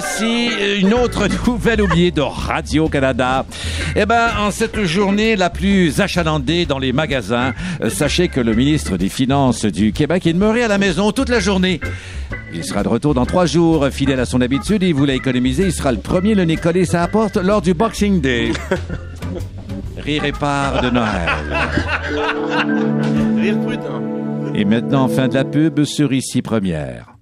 Voici une autre nouvelle oubliée de Radio-Canada. Eh ben, en cette journée la plus achalandée dans les magasins, euh, sachez que le ministre des Finances du Québec est demeuré à la maison toute la journée. Il sera de retour dans trois jours, fidèle à son habitude, il voulait économiser. Il sera le premier le nez collé sa porte lors du Boxing Day. Rire et part de Noël. Rire prudent. Et maintenant, fin de la pub sur Ici Première.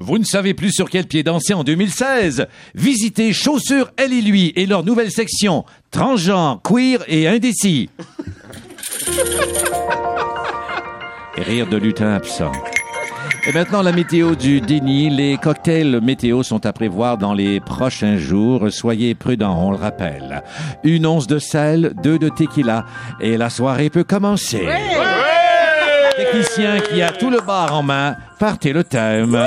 Vous ne savez plus sur quel pied danser en 2016 Visitez Chaussures Elle et Lui et leur nouvelle section Transgenre, Queer et Indécis. Rire de lutin absent. Et maintenant, la météo du déni. Les cocktails météo sont à prévoir dans les prochains jours. Soyez prudents, on le rappelle. Une once de sel, deux de tequila, et la soirée peut commencer. Technicien qui a tout le bar en main, partez le thème.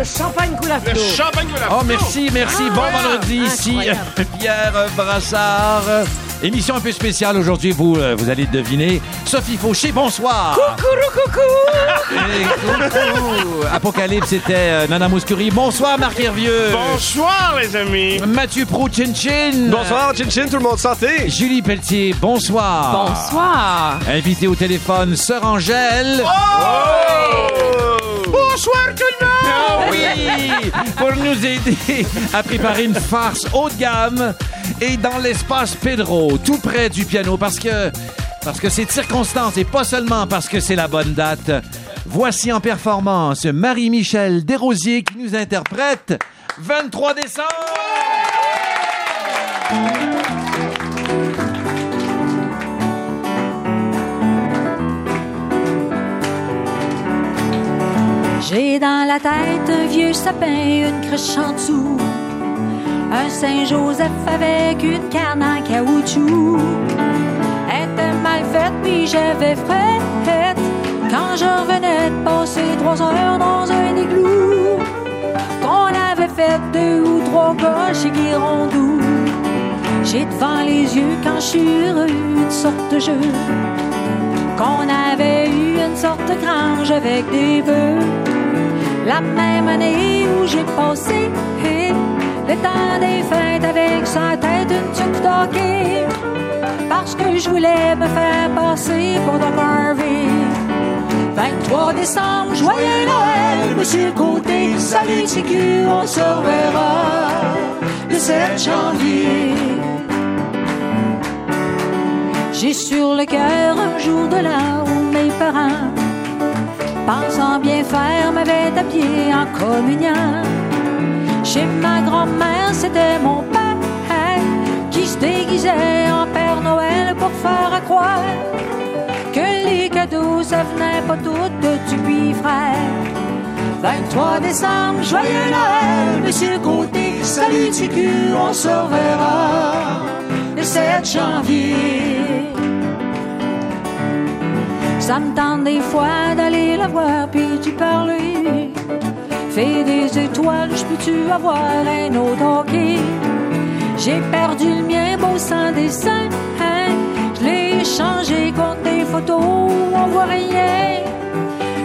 Le champagne coule à Le flot. Oh, merci, merci. Bon vendredi ici. Pierre Brassard. Émission un peu spéciale aujourd'hui, vous, euh, vous allez deviner. Sophie Fauché, bonsoir. Coucou, coucou. Et coucou. Apocalypse, c'était euh, Nana Mouskouri. Bonsoir, Marc Hervieux. Bonsoir, les amis. Mathieu Prou, Chin Chin. Bonsoir, Chin Chin, tout le monde santé. Julie Pelletier, bonsoir. Bonsoir. Invité au téléphone, Sœur Angèle. Bonsoir, tout le monde. Ah oui, pour nous aider à préparer une farce haut de gamme et dans l'espace Pedro, tout près du piano, parce que parce que c'est de circonstance et pas seulement parce que c'est la bonne date. Voici en performance Marie-Michel Desrosiers qui nous interprète 23 décembre. J'ai dans la tête un vieux sapin, une cruche en dessous. Un Saint-Joseph avec une canne en caoutchouc. Elle était mal faite, puis j'avais frette. Quand je revenais de passer trois heures dans un igloo. Qu'on avait fait deux ou trois gars chez Guirondou. J'ai devant les yeux quand je suis une sorte de jeu qu'on avait eu une sorte de grange avec des bœufs. La même année où j'ai passé hé, le temps des fêtes avec sa tête une tuque d'hockey. Parce que je voulais me faire passer pour Doc Harvey. 23 décembre, joyeux Noël, Monsieur Côté, salut TQ, on se reverra le 7 janvier. J'ai sur le cœur un jour de parents, pensant bien faire, m'avaient appuyé en communion. Chez ma grand-mère, c'était mon père qui se déguisait en Père Noël pour faire croire que les cadeaux, ça venait pas tout de Dupuis frère. 23 décembre, joyeux Noël, Monsieur Côté, salut TQ, on se reverra le 7 janvier. Ça me tente des fois d'aller la voir puis tu parler. Fais des étoiles, je peux-tu avoir un autre hockey? J'ai perdu le mien, beau sans dessin. Hein? Je l'ai échangé contre des photos, on voit rien.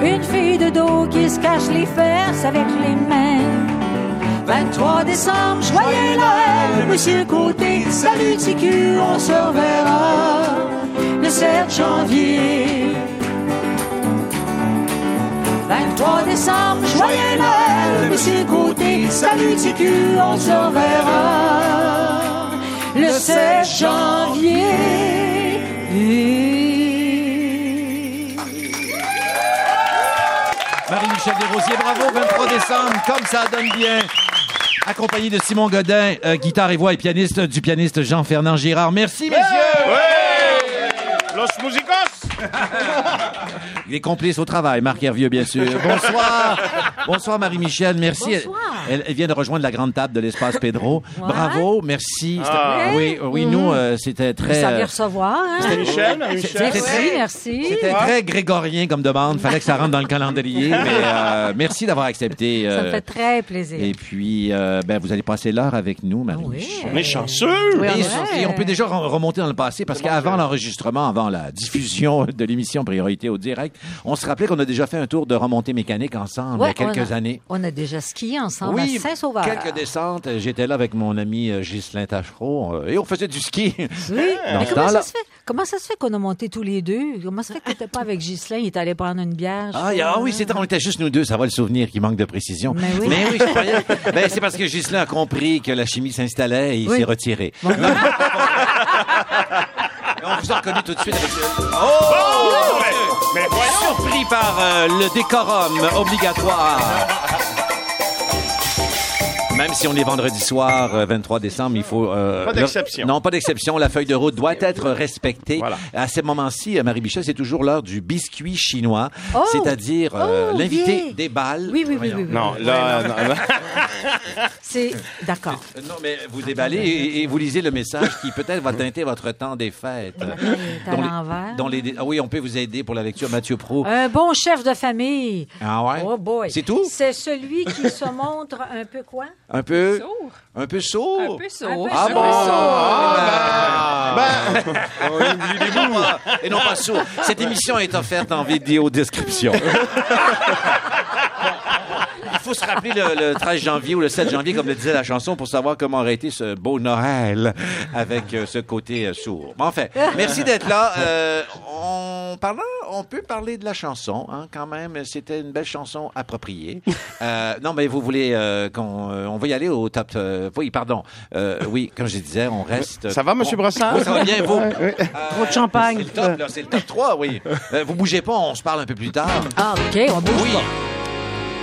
Une fille de dos qui se cache les fesses avec les mains. 23 décembre, joyeux Noël, Monsieur Côté, salut TQ, on se reverra le 7 janvier. 23 décembre, joyeux Noël, Monsieur Côté, salut TQ, on se reverra le 7 janvier. Marie-Michel Desrosiers, bravo, 23 décembre, comme ça donne bien. Accompagné de Simon Godin, euh, guitare et voix et pianiste du pianiste Jean-Fernand Girard. Merci, messieurs! Los Musicos. Il est complice au travail, Marc Hervieux, bien sûr. Bonsoir. Bonsoir, Marie-Michel. Merci. Bonsoir. Elle, elle vient de rejoindre la grande table de l'espace Pedro. Bravo, merci. C'était- Ah. Oui, oui, nous, euh, c'était très... Ça vient recevoir, hein? Michel, Marie-Michel. C'était Merci, merci. C'était très grégorien comme demande. Fallait que ça rentre dans le calendrier. Mais euh, merci d'avoir accepté. Ça me euh, fait très plaisir. et puis, euh, ben, vous allez passer l'heure avec nous, Marie. Oui. On est chanceux. Oui, Et, on peut déjà re- remonter dans le passé parce qu'avant l'enregistrement, avant la diffusion de l'émission Priorité au direct, on se rappelait qu'on a déjà fait un tour de remontée mécanique ensemble Ouais, il y a quelques on a- années. On a déjà skié ensemble Oui, à Saint-Sauveur. quelques descentes. J'étais là avec mon ami euh, Ghislain Tachereau euh, et on faisait du ski. Oui, mais comment ça, se fait, comment ça se fait qu'on a monté tous les deux? Comment ça se fait que t'étais pas avec Ghislain? Il est allé prendre une bière? je Ah, y a- ah oui, c'était, on était juste nous deux, ça va le souvenir qui manque de précision. Mais oui. je croyais. ben, c'est parce que Ghislain a compris que la chimie s'installait et il Oui. s'est retiré. on vous a reconnu tout de suite avec ce- Oh! Mais, mais voyons. Surpris par euh, le décorum obligatoire. Même si on est vendredi soir, euh, 23 décembre, il faut... euh, Pas d'exception. le- Non, pas d'exception. La feuille de route doit être respectée. Voilà. À ce moment-ci, euh, Marie Michel, c'est toujours l'heure du biscuit chinois, Oh! c'est-à-dire euh, Oh, l'invité bien. déballe. Oui, oui, oui, oui, oui. Non, là, non, là. C'est d'accord. Euh, Non, mais vous déballez et, et vous lisez le message qui peut-être va teinter votre temps des fêtes. est à Dont les- l'envers. dont les- ah oui, on peut vous aider pour la lecture. Mathieu Pro. Un bon chef de famille. Ah ouais? Oh boy. C'est tout? C'est celui qui se montre un peu quoi? Un peu? Sourd. Un peu sourd? Un peu sourd. Un peu Ah bon? Ah, ben, Et non pas sourd. Cette émission est offerte en vidéo description. Il faut se rappeler le, le 13 janvier ou le 7 janvier, comme le disait la chanson, pour savoir comment aurait été ce beau Noël avec euh, ce côté euh, sourd. Mais enfin, merci d'être là. Euh, on, parlant, on peut parler de la chanson, hein, quand même. C'était une belle chanson appropriée. Euh, non, mais vous voulez euh, qu'on euh, on va y aller au top. euh, oui, pardon. Euh, oui, comme je disais, on reste. Ça va, Monsieur on- Brossard? Oui, ça va bien, vous. Trop de champagne. C'est le top, là, c'est le top 3, oui. Euh, vous bougez pas, on se parle un peu plus tard. Ah, OK, on bouge Oui. pas.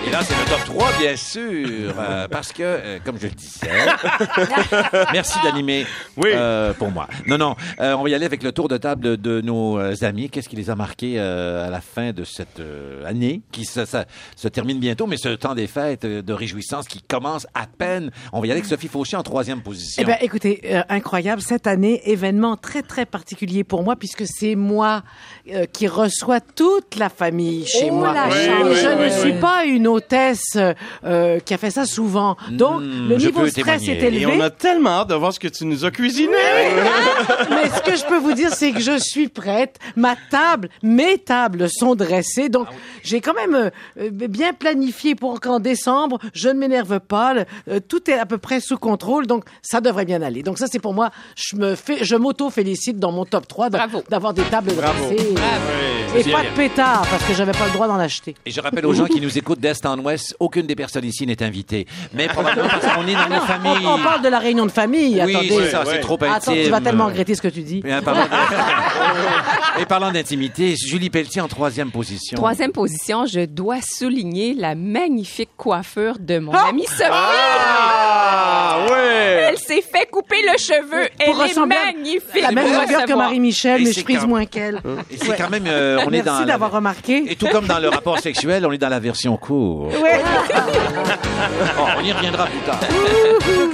Et là, c'est le top 3, bien sûr, euh, parce que, euh, comme je le disais, merci d'animer Oui. euh, pour moi. Non, non, euh, on va y aller avec le tour de table de, de nos euh, amis. Qu'est-ce qui les a marqués euh, à la fin de cette euh, année, qui se, ça- se termine bientôt, mais ce temps des fêtes euh, de réjouissance qui commence à peine. On va y aller avec Sophie Fauché en troisième position. Eh bien, écoutez, euh, incroyable. Cette année, événement très, très particulier pour moi, puisque c'est moi euh, qui reçois toute la famille chez Oh, moi. la chance. je ne Oui, suis oui. pas une hôtesse euh, qui a fait ça souvent. Donc, Hmm, le je niveau de stress témoigner. est élevé. Et on a tellement hâte de voir ce que tu nous as cuisiné. Mais ce que je peux vous dire, c'est que je suis prête. Ma table, mes tables sont dressées. Donc, j'ai quand même euh, euh, bien planifié pour qu'en décembre, je ne m'énerve pas. Le- euh, tout est à peu près sous contrôle. Donc, ça devrait bien aller. Donc, ça, c'est pour moi. Je me fais, je m'auto-félicite dans mon top 3 de- Bravo. d'avoir des tables dressées. Oui. Et pas de pétard, parce que j'avais pas le droit d'en acheter. Et je rappelle aux gens qui nous écoutent en Ouest, aucune des personnes ici n'est invitée. Mais probablement parce qu'on est dans nos familles. On, on parle de la réunion de famille. Oui, Attendez. c'est ça, c'est trop intime. Attends, tu vas tellement regretter ce que tu dis. Et parlant de- Et parlant d'intimité, Julie Pelletier en troisième position. Troisième position, je dois souligner la magnifique coiffure de mon Ah! amie Sophie. Ah, ouais. Elle s'est fait couper le cheveu. Elle Pour est ressembler à magnifique. La même longueur que. Marie-Michel, mais je prise quand- moins qu'elle. Et c'est quand même, euh, on est dans. Merci la- d'avoir remarqué. Et tout comme dans le rapport sexuel, on est dans la version courte. Ouais. Oh, on y reviendra plus tard.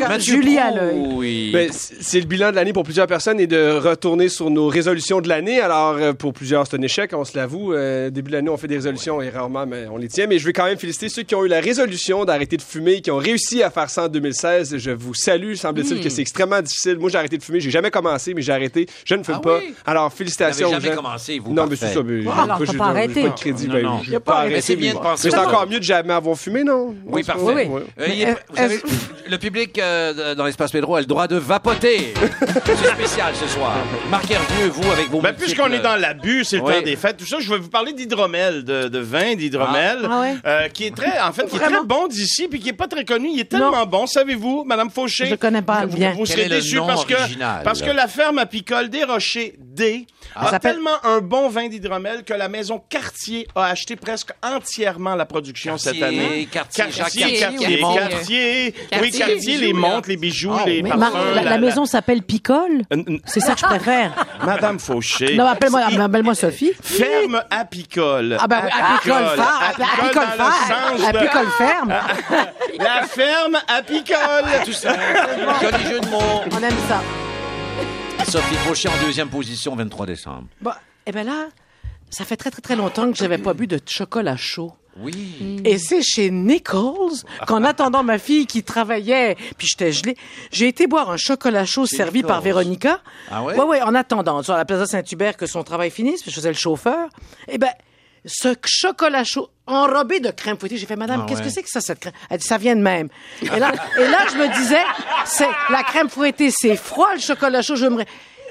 Mathieu Julie à l'œil. Oui. Ben, c'est le bilan de l'année pour plusieurs personnes et de retourner sur nos résolutions de l'année. Alors, euh, pour plusieurs, c'est un échec, on se l'avoue. Euh, début de l'année, on fait des résolutions et rarement mais on les tient. Mais je veux quand même féliciter ceux qui ont eu la résolution d'arrêter de fumer, qui ont réussi à faire ça en 2016. Je vous salue. Semble-t-il que c'est extrêmement difficile. Moi, j'ai arrêté de fumer. J'ai jamais commencé, mais j'ai arrêté. Je ne fume Ah pas. oui? Alors, Vous n'avez félicitations aux jamais gens. commencé, vous. Non, mais c'est ça. mais alors, moi, t'as j'ai- pas j'ai arrêté. pas de crédit. Non, ben, non. pas pas arrêté. Mais c'est bien de penser Mais c'est ça. encore mieux de jamais avoir fumé, non? Oui, parfait. c'est- Oui. ouais. Euh, il est- est- vous savez, le public euh, dans l'espace Pedro a le droit de vapoter. C'est spécial ce soir. Marc Hervieux, vous, avec vos Ben, multiples- puisqu'on est dans l'abus, c'est le Oui. temps des fêtes, tout ça, je vais vous parler d'hydromel, de, de vin d'hydromel, Ah. Ah ouais? euh, qui est très, en fait, qui est très bon d'ici, puis qui est pas très connu. Il est tellement bon, savez-vous, Madame Fauché? Je connais pas vous, bien. Vous Quel serez est le déçus nom parce que, original? parce que la ferme apicole des Rochers D Ça a s'appelle- tellement un bon vin d'hydromel que la maison Cartier a acheté presque entièrement la production Cette année. Cartier, Cartier, Cartier, Cartier, Oui, Cartier, les montres, les bijoux, Ah, les parfums. La, maison s'appelle Picole. Euh, C'est ça que je préfère. Madame Fauché. Non, appelle-moi appelle Sophie. Ferme apicole. Ah ben oui, apicole Apicole. phare, Apicole apicole dans le phare, sens de- apicole ferme. La ferme apicole. Tout ça. Joli jeu de mots. On aime ça. Sophie Fauché en deuxième position, 23 décembre. Bon, eh ben là, ça fait très très très longtemps que j'avais pas bu de chocolat chaud. Oui. Et c'est chez Nichols qu'en attendant ma fille qui travaillait, puis j'étais gelée, j'ai été boire un chocolat chaud servi par. Véronica. Ah ouais? Ouais, ouais, en attendant, sur la Plaza Saint-Hubert que son travail finisse, puis je faisais le chauffeur. Eh ben, ce chocolat chaud enrobé de crème fouettée, j'ai fait, Madame, Ah qu'est-ce ouais. que c'est que ça, cette crème? Elle dit, ça vient de même. Et là, et là, je me disais, c'est, la crème fouettée, c'est froid, le chocolat chaud, je me...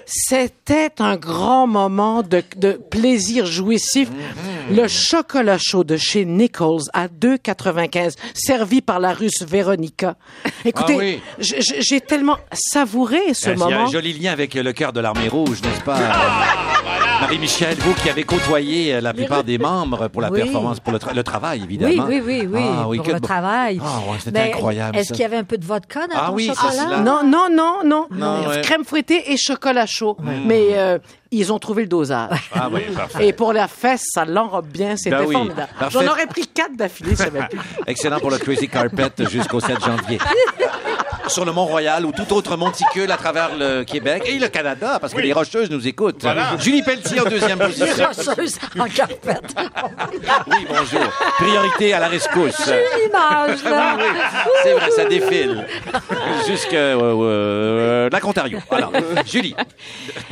C'était un grand moment de, de plaisir jouissif. Mm-hmm. Le chocolat chaud de chez Nichols à 2,95, servi par la russe Véronica. Écoutez, Ah oui. j- j'ai tellement savouré ce Euh, Il y a moment. un joli lien avec le cœur de l'armée rouge, n'est-ce pas? Marie-Michel, vous qui avez côtoyé euh, la plupart des membres pour la Oui. performance, pour le, tra- le travail, Oui, évidemment. oui, oui, oui, Ah, pour que le travail. Ah, ouais, c'était incroyable, Est-ce qu'il y avait un peu de vodka dans Ah ton oui, chocolat? Non, non, non, non. Non, ouais. Crème fouettée et chocolat chaud. Mais euh, ils ont trouvé le dosage. Ah oui, parfait. Et pour la fesse, ça l'enrobe bien. C'était Ben oui, formidable. J'en aurais pris quatre d'affilée, ça. Excellent pour le Crazy Carpet jusqu'au 7 janvier. Sur le Mont-Royal ou tout autre monticule à travers le Québec et le Canada, parce que les Rocheuses nous écoutent. Julie Pelletier en deuxième position. Rocheuse en carpette. Oui, bonjour. Priorité à la rescousse. L'image, là. C'est vrai, ça défile. Jusque euh, euh, lac Ontario. Alors, Julie.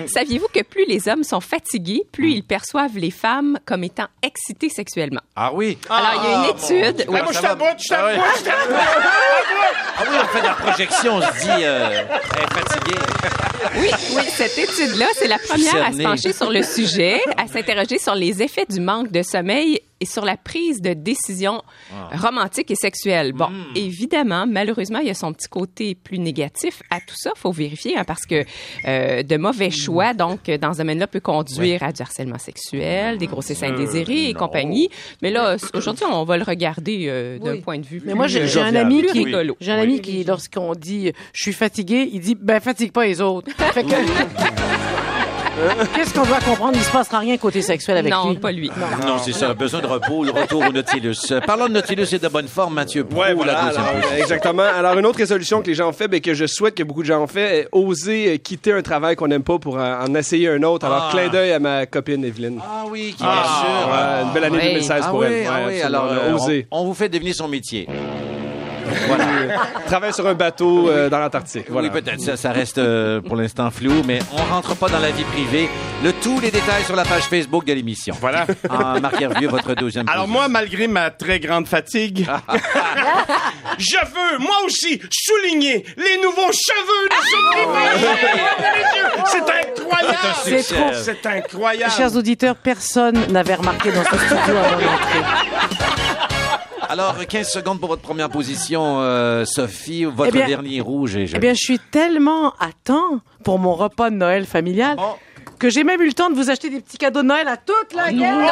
Saviez-vous que plus les hommes sont fatigués, plus ils perçoivent les femmes comme étant excitées sexuellement? Ah oui. Alors, il y a une étude. oui. Ah, moi, je t'aboute, je Ah t'aboute, je t'aboute. Ah oui, on fait de la projection, on se dit, euh, elle est fatiguée. Oui, oui, cette étude-là, c'est la première à se pencher sur le sujet, à s'interroger sur les effets du manque de sommeil et sur la prise de décision Ah. romantique et sexuelle. Bon, Hmm. évidemment, malheureusement, il y a son petit côté plus négatif à tout ça, faut vérifier, hein, parce que euh, de mauvais choix, donc, dans ce domaine-là, peut conduire à du harcèlement sexuel, des grossesses indésirées et compagnie. Mais là, aujourd'hui, on va le regarder euh, d'un Oui. point de vue Mais moi, j'ai un ami Plus qui, rigolo. j'ai un ami qui, lorsqu'on dit, je suis fatigué, il dit, ben, fatigue pas les autres. Fait que- Qu'est-ce qu'on doit comprendre? Il se passera rien côté sexuel avec Non, lui. pas lui. Non, c'est ça. Besoin de repos, le retour au Nautilus. Euh, Parlons de Nautilus et de bonne forme, Mathieu. Pour Ouais, voilà. la deuxième alors, position. euh, exactement. Alors, une autre résolution que les gens ont fait, mais que je souhaite que beaucoup de gens ont fait, est oser euh, quitter un travail qu'on n'aime pas pour euh, en essayer un autre. Alors, Ah. clin d'œil à ma copine Evelyne. Ah oui, qui Ah, bien sûr. ouais, une belle année Oui. 2016 Ah pour oui, elle. ah Ouais, oui, alors euh, osé. on, on vous fait deviner son métier. Travaille sur un bateau euh, dans l'Antarctique. Voilà. Oui, peut-être, ça, ça reste euh, pour l'instant flou, mais on rentre pas dans la vie privée. Le tout, les détails sur la page Facebook de l'émission. Voilà. Ah, Marc Hervieux, votre deuxième Alors position. moi, malgré ma très grande fatigue, je veux, moi aussi, souligner les nouveaux cheveux de Sophie Fauché. C'est incroyable. C'est trop. C'est incroyable. Chers auditeurs, personne n'avait remarqué dans ce studio avant l'entrée. Alors, 15 secondes pour votre première position, euh, Sophie. Votre Eh bien- dernier rouge Eh bien, je suis tellement à temps pour mon repas de Noël familial Bon. que j'ai même eu le temps de vous acheter des petits cadeaux de Noël à toute la gang.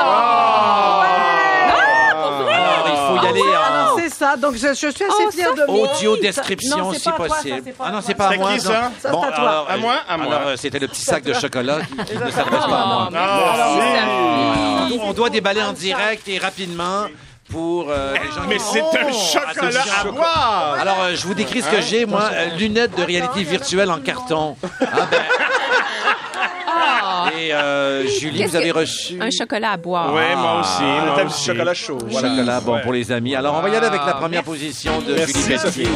Alors, il faut y aller en c'est ça. Donc, je, je suis assez Oh, fière de moi. audio description, non, c'est si pas à toi, ça, possible. ah non, c'est pas à C'est moi, qui, ça. à toi. alors, À euh, moi, à moi. Alors, euh, c'était le petit sac de chocolat qui, qui ne s'adresse pas à moi. Oh. On doit déballer en direct et rapidement pour euh, les gens Mais qui- c'est un chocolat à boire. Alors, euh, je vous décris ce que j'ai, moi. euh, lunettes de réalité virtuelle en carton. Ah ben. Et euh, Julie, Qu'est-ce vous avez que- reçu Un chocolat à boire. Ouais, moi aussi. Un moi thème aussi. chocolat chaud. Voilà. chocolat, bon Ouais. pour les amis. Alors, on va y aller avec la première position de Merci, Julie Pelletier. Sophie.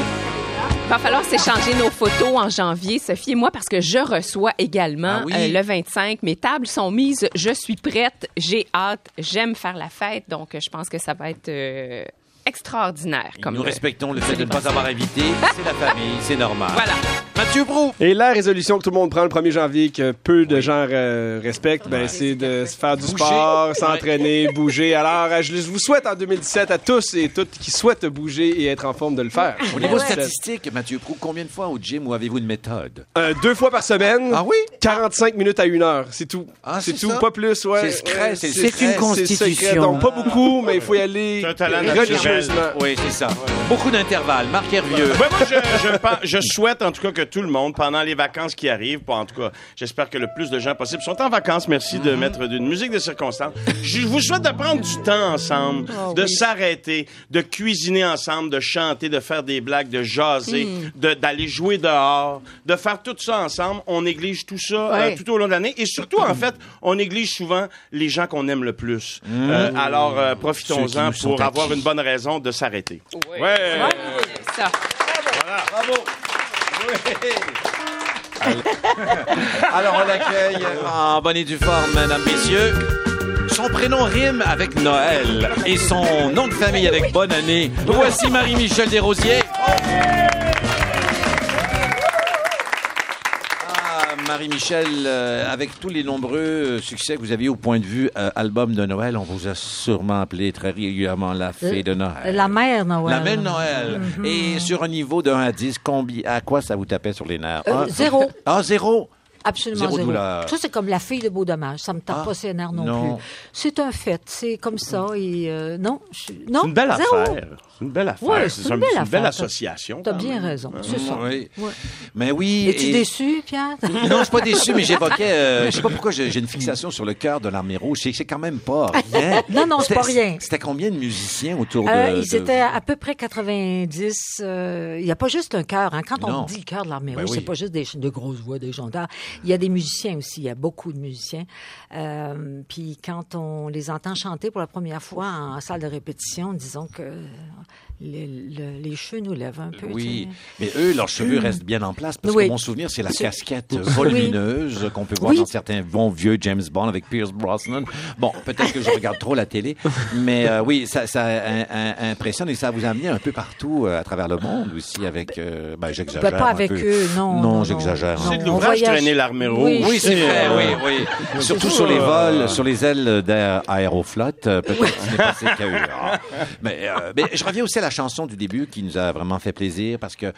Il va falloir s'échanger nos photos en janvier, Sophie et moi, parce que je reçois également Ah oui? euh, le 25. Mes tables sont mises. Je suis prête. J'ai hâte. J'aime faire la fête. Donc, je pense que ça va être euh, extraordinaire. Comme Nous respectons le fait de ne pas avoir invité. C'est la famille, c'est normal. Voilà. Mathieu Brou. Et la résolution que tout le monde prend le 1er janvier, que peu de gens euh, respectent, ben, c'est de se faire du Bouger. sport, s'entraîner, bouger. Alors, euh, je vous souhaite en 2017 à tous et toutes qui souhaitent bouger et être en forme de le faire. Au niveau statistique, Mathieu Brou, combien de fois au gym ou avez-vous une méthode? Euh, deux fois par semaine. Ah oui? 45 minutes à une heure, c'est tout. Ah, c'est c'est tout, ça? pas plus, ouais. C'est c'est une c'est constitution. Donc, pas beaucoup, mais il faut y aller religieusement. Oui, c'est ça. Beaucoup d'intervalles. Marc Hervieux. Ouais, moi, je, je souhaite en tout cas que tout le monde, pendant les vacances qui arrivent, en tout cas, j'espère que le plus de gens possible sont en vacances. Merci de mettre d'une musique de circonstance. Je vous souhaite de prendre du temps ensemble, de s'arrêter, de cuisiner ensemble, de chanter, de faire des blagues, de jaser, de- d'aller jouer dehors, de faire tout ça ensemble. On néglige tout ça euh, Ouais. tout au long de l'année. Et surtout, en fait, on néglige souvent les gens qu'on aime le plus. Euh, alors, euh, profitons-en pour avoir une bonne raison de s'arrêter. Oui. Ouais. Ça. Alors, on l'accueille en bonne et due forme, mesdames, messieurs. Son prénom rime avec Noël et son nom de famille avec Bonne Année. Voici Marie-Michel Desrosiers. Ah, Marie-Michel, euh, avec tous les nombreux euh, succès que vous avez eu au point de vue euh, album de Noël, on vous a sûrement appelé très régulièrement la fée de Noël. La mère Noël. La mère de Noël. Et sur un niveau de 1 à 10, combien, à quoi ça vous tapait sur les nerfs? Euh, Un- zéro. Ah, zéro? Absolument Zéro zéro. douleur. Ça, c'est comme la fille de Beau Dommage. Ça me tape Ah, pas ses nerfs non, non. plus. C'est un fait. C'est comme ça. Et euh, non, je, non. C'est une belle zéro. affaire. C'est une belle affaire. Ouais, c'est une un- belle une belle affaire. association. T'as quand bien raison. C'est ça. Oui. Ouais. Mais oui. Es-tu et- déçu, Pierre? Non, je suis pas déçu, mais j'évoquais. euh, je sais pas pourquoi j'ai une fixation sur le cœur de l'armée rouge. C'est quand même pas rien. Non, non, c'est pas rien. C'était combien de musiciens autour de. Euh, de- ils étaient à peu près 90. euh, Il n'y a pas juste un chœur. hein. Quand Non. on dit le chœur de l'armée Ben rouge, oui. c'est pas juste des, de grosses voix, des chanteurs. Il y a des musiciens aussi. Il y a beaucoup de musiciens. Euh, puis quand on les entend chanter pour la première fois en salle de répétition, disons que les, le- les cheveux nous lèvent un peu. Oui, mais eux, leurs cheveux restent bien en place parce Oui. que mon souvenir, c'est la casquette volumineuse qu'on peut voir Oui. dans certains bons vieux James Bond avec Pierce Brosnan. Bon, peut-être que je regarde trop la télé, mais euh, oui, ça, ça un- un- impressionne et ça vous a amené un peu partout euh, à travers le monde aussi avec. Euh, ben, j'exagère. Ben, pas un avec peu. eux, non. Non, j'exagère. C'est de On l'ouvrage voyage- traîner l'armée rouge. Oui, c'est vrai, oui, oui. Surtout sur les Euh, vols, sur les ailes d'Air Aéroflot, euh, peut-être ce n'est pas. Mais, euh, mais je reviens aussi à la chanson du début qui nous a vraiment fait plaisir parce que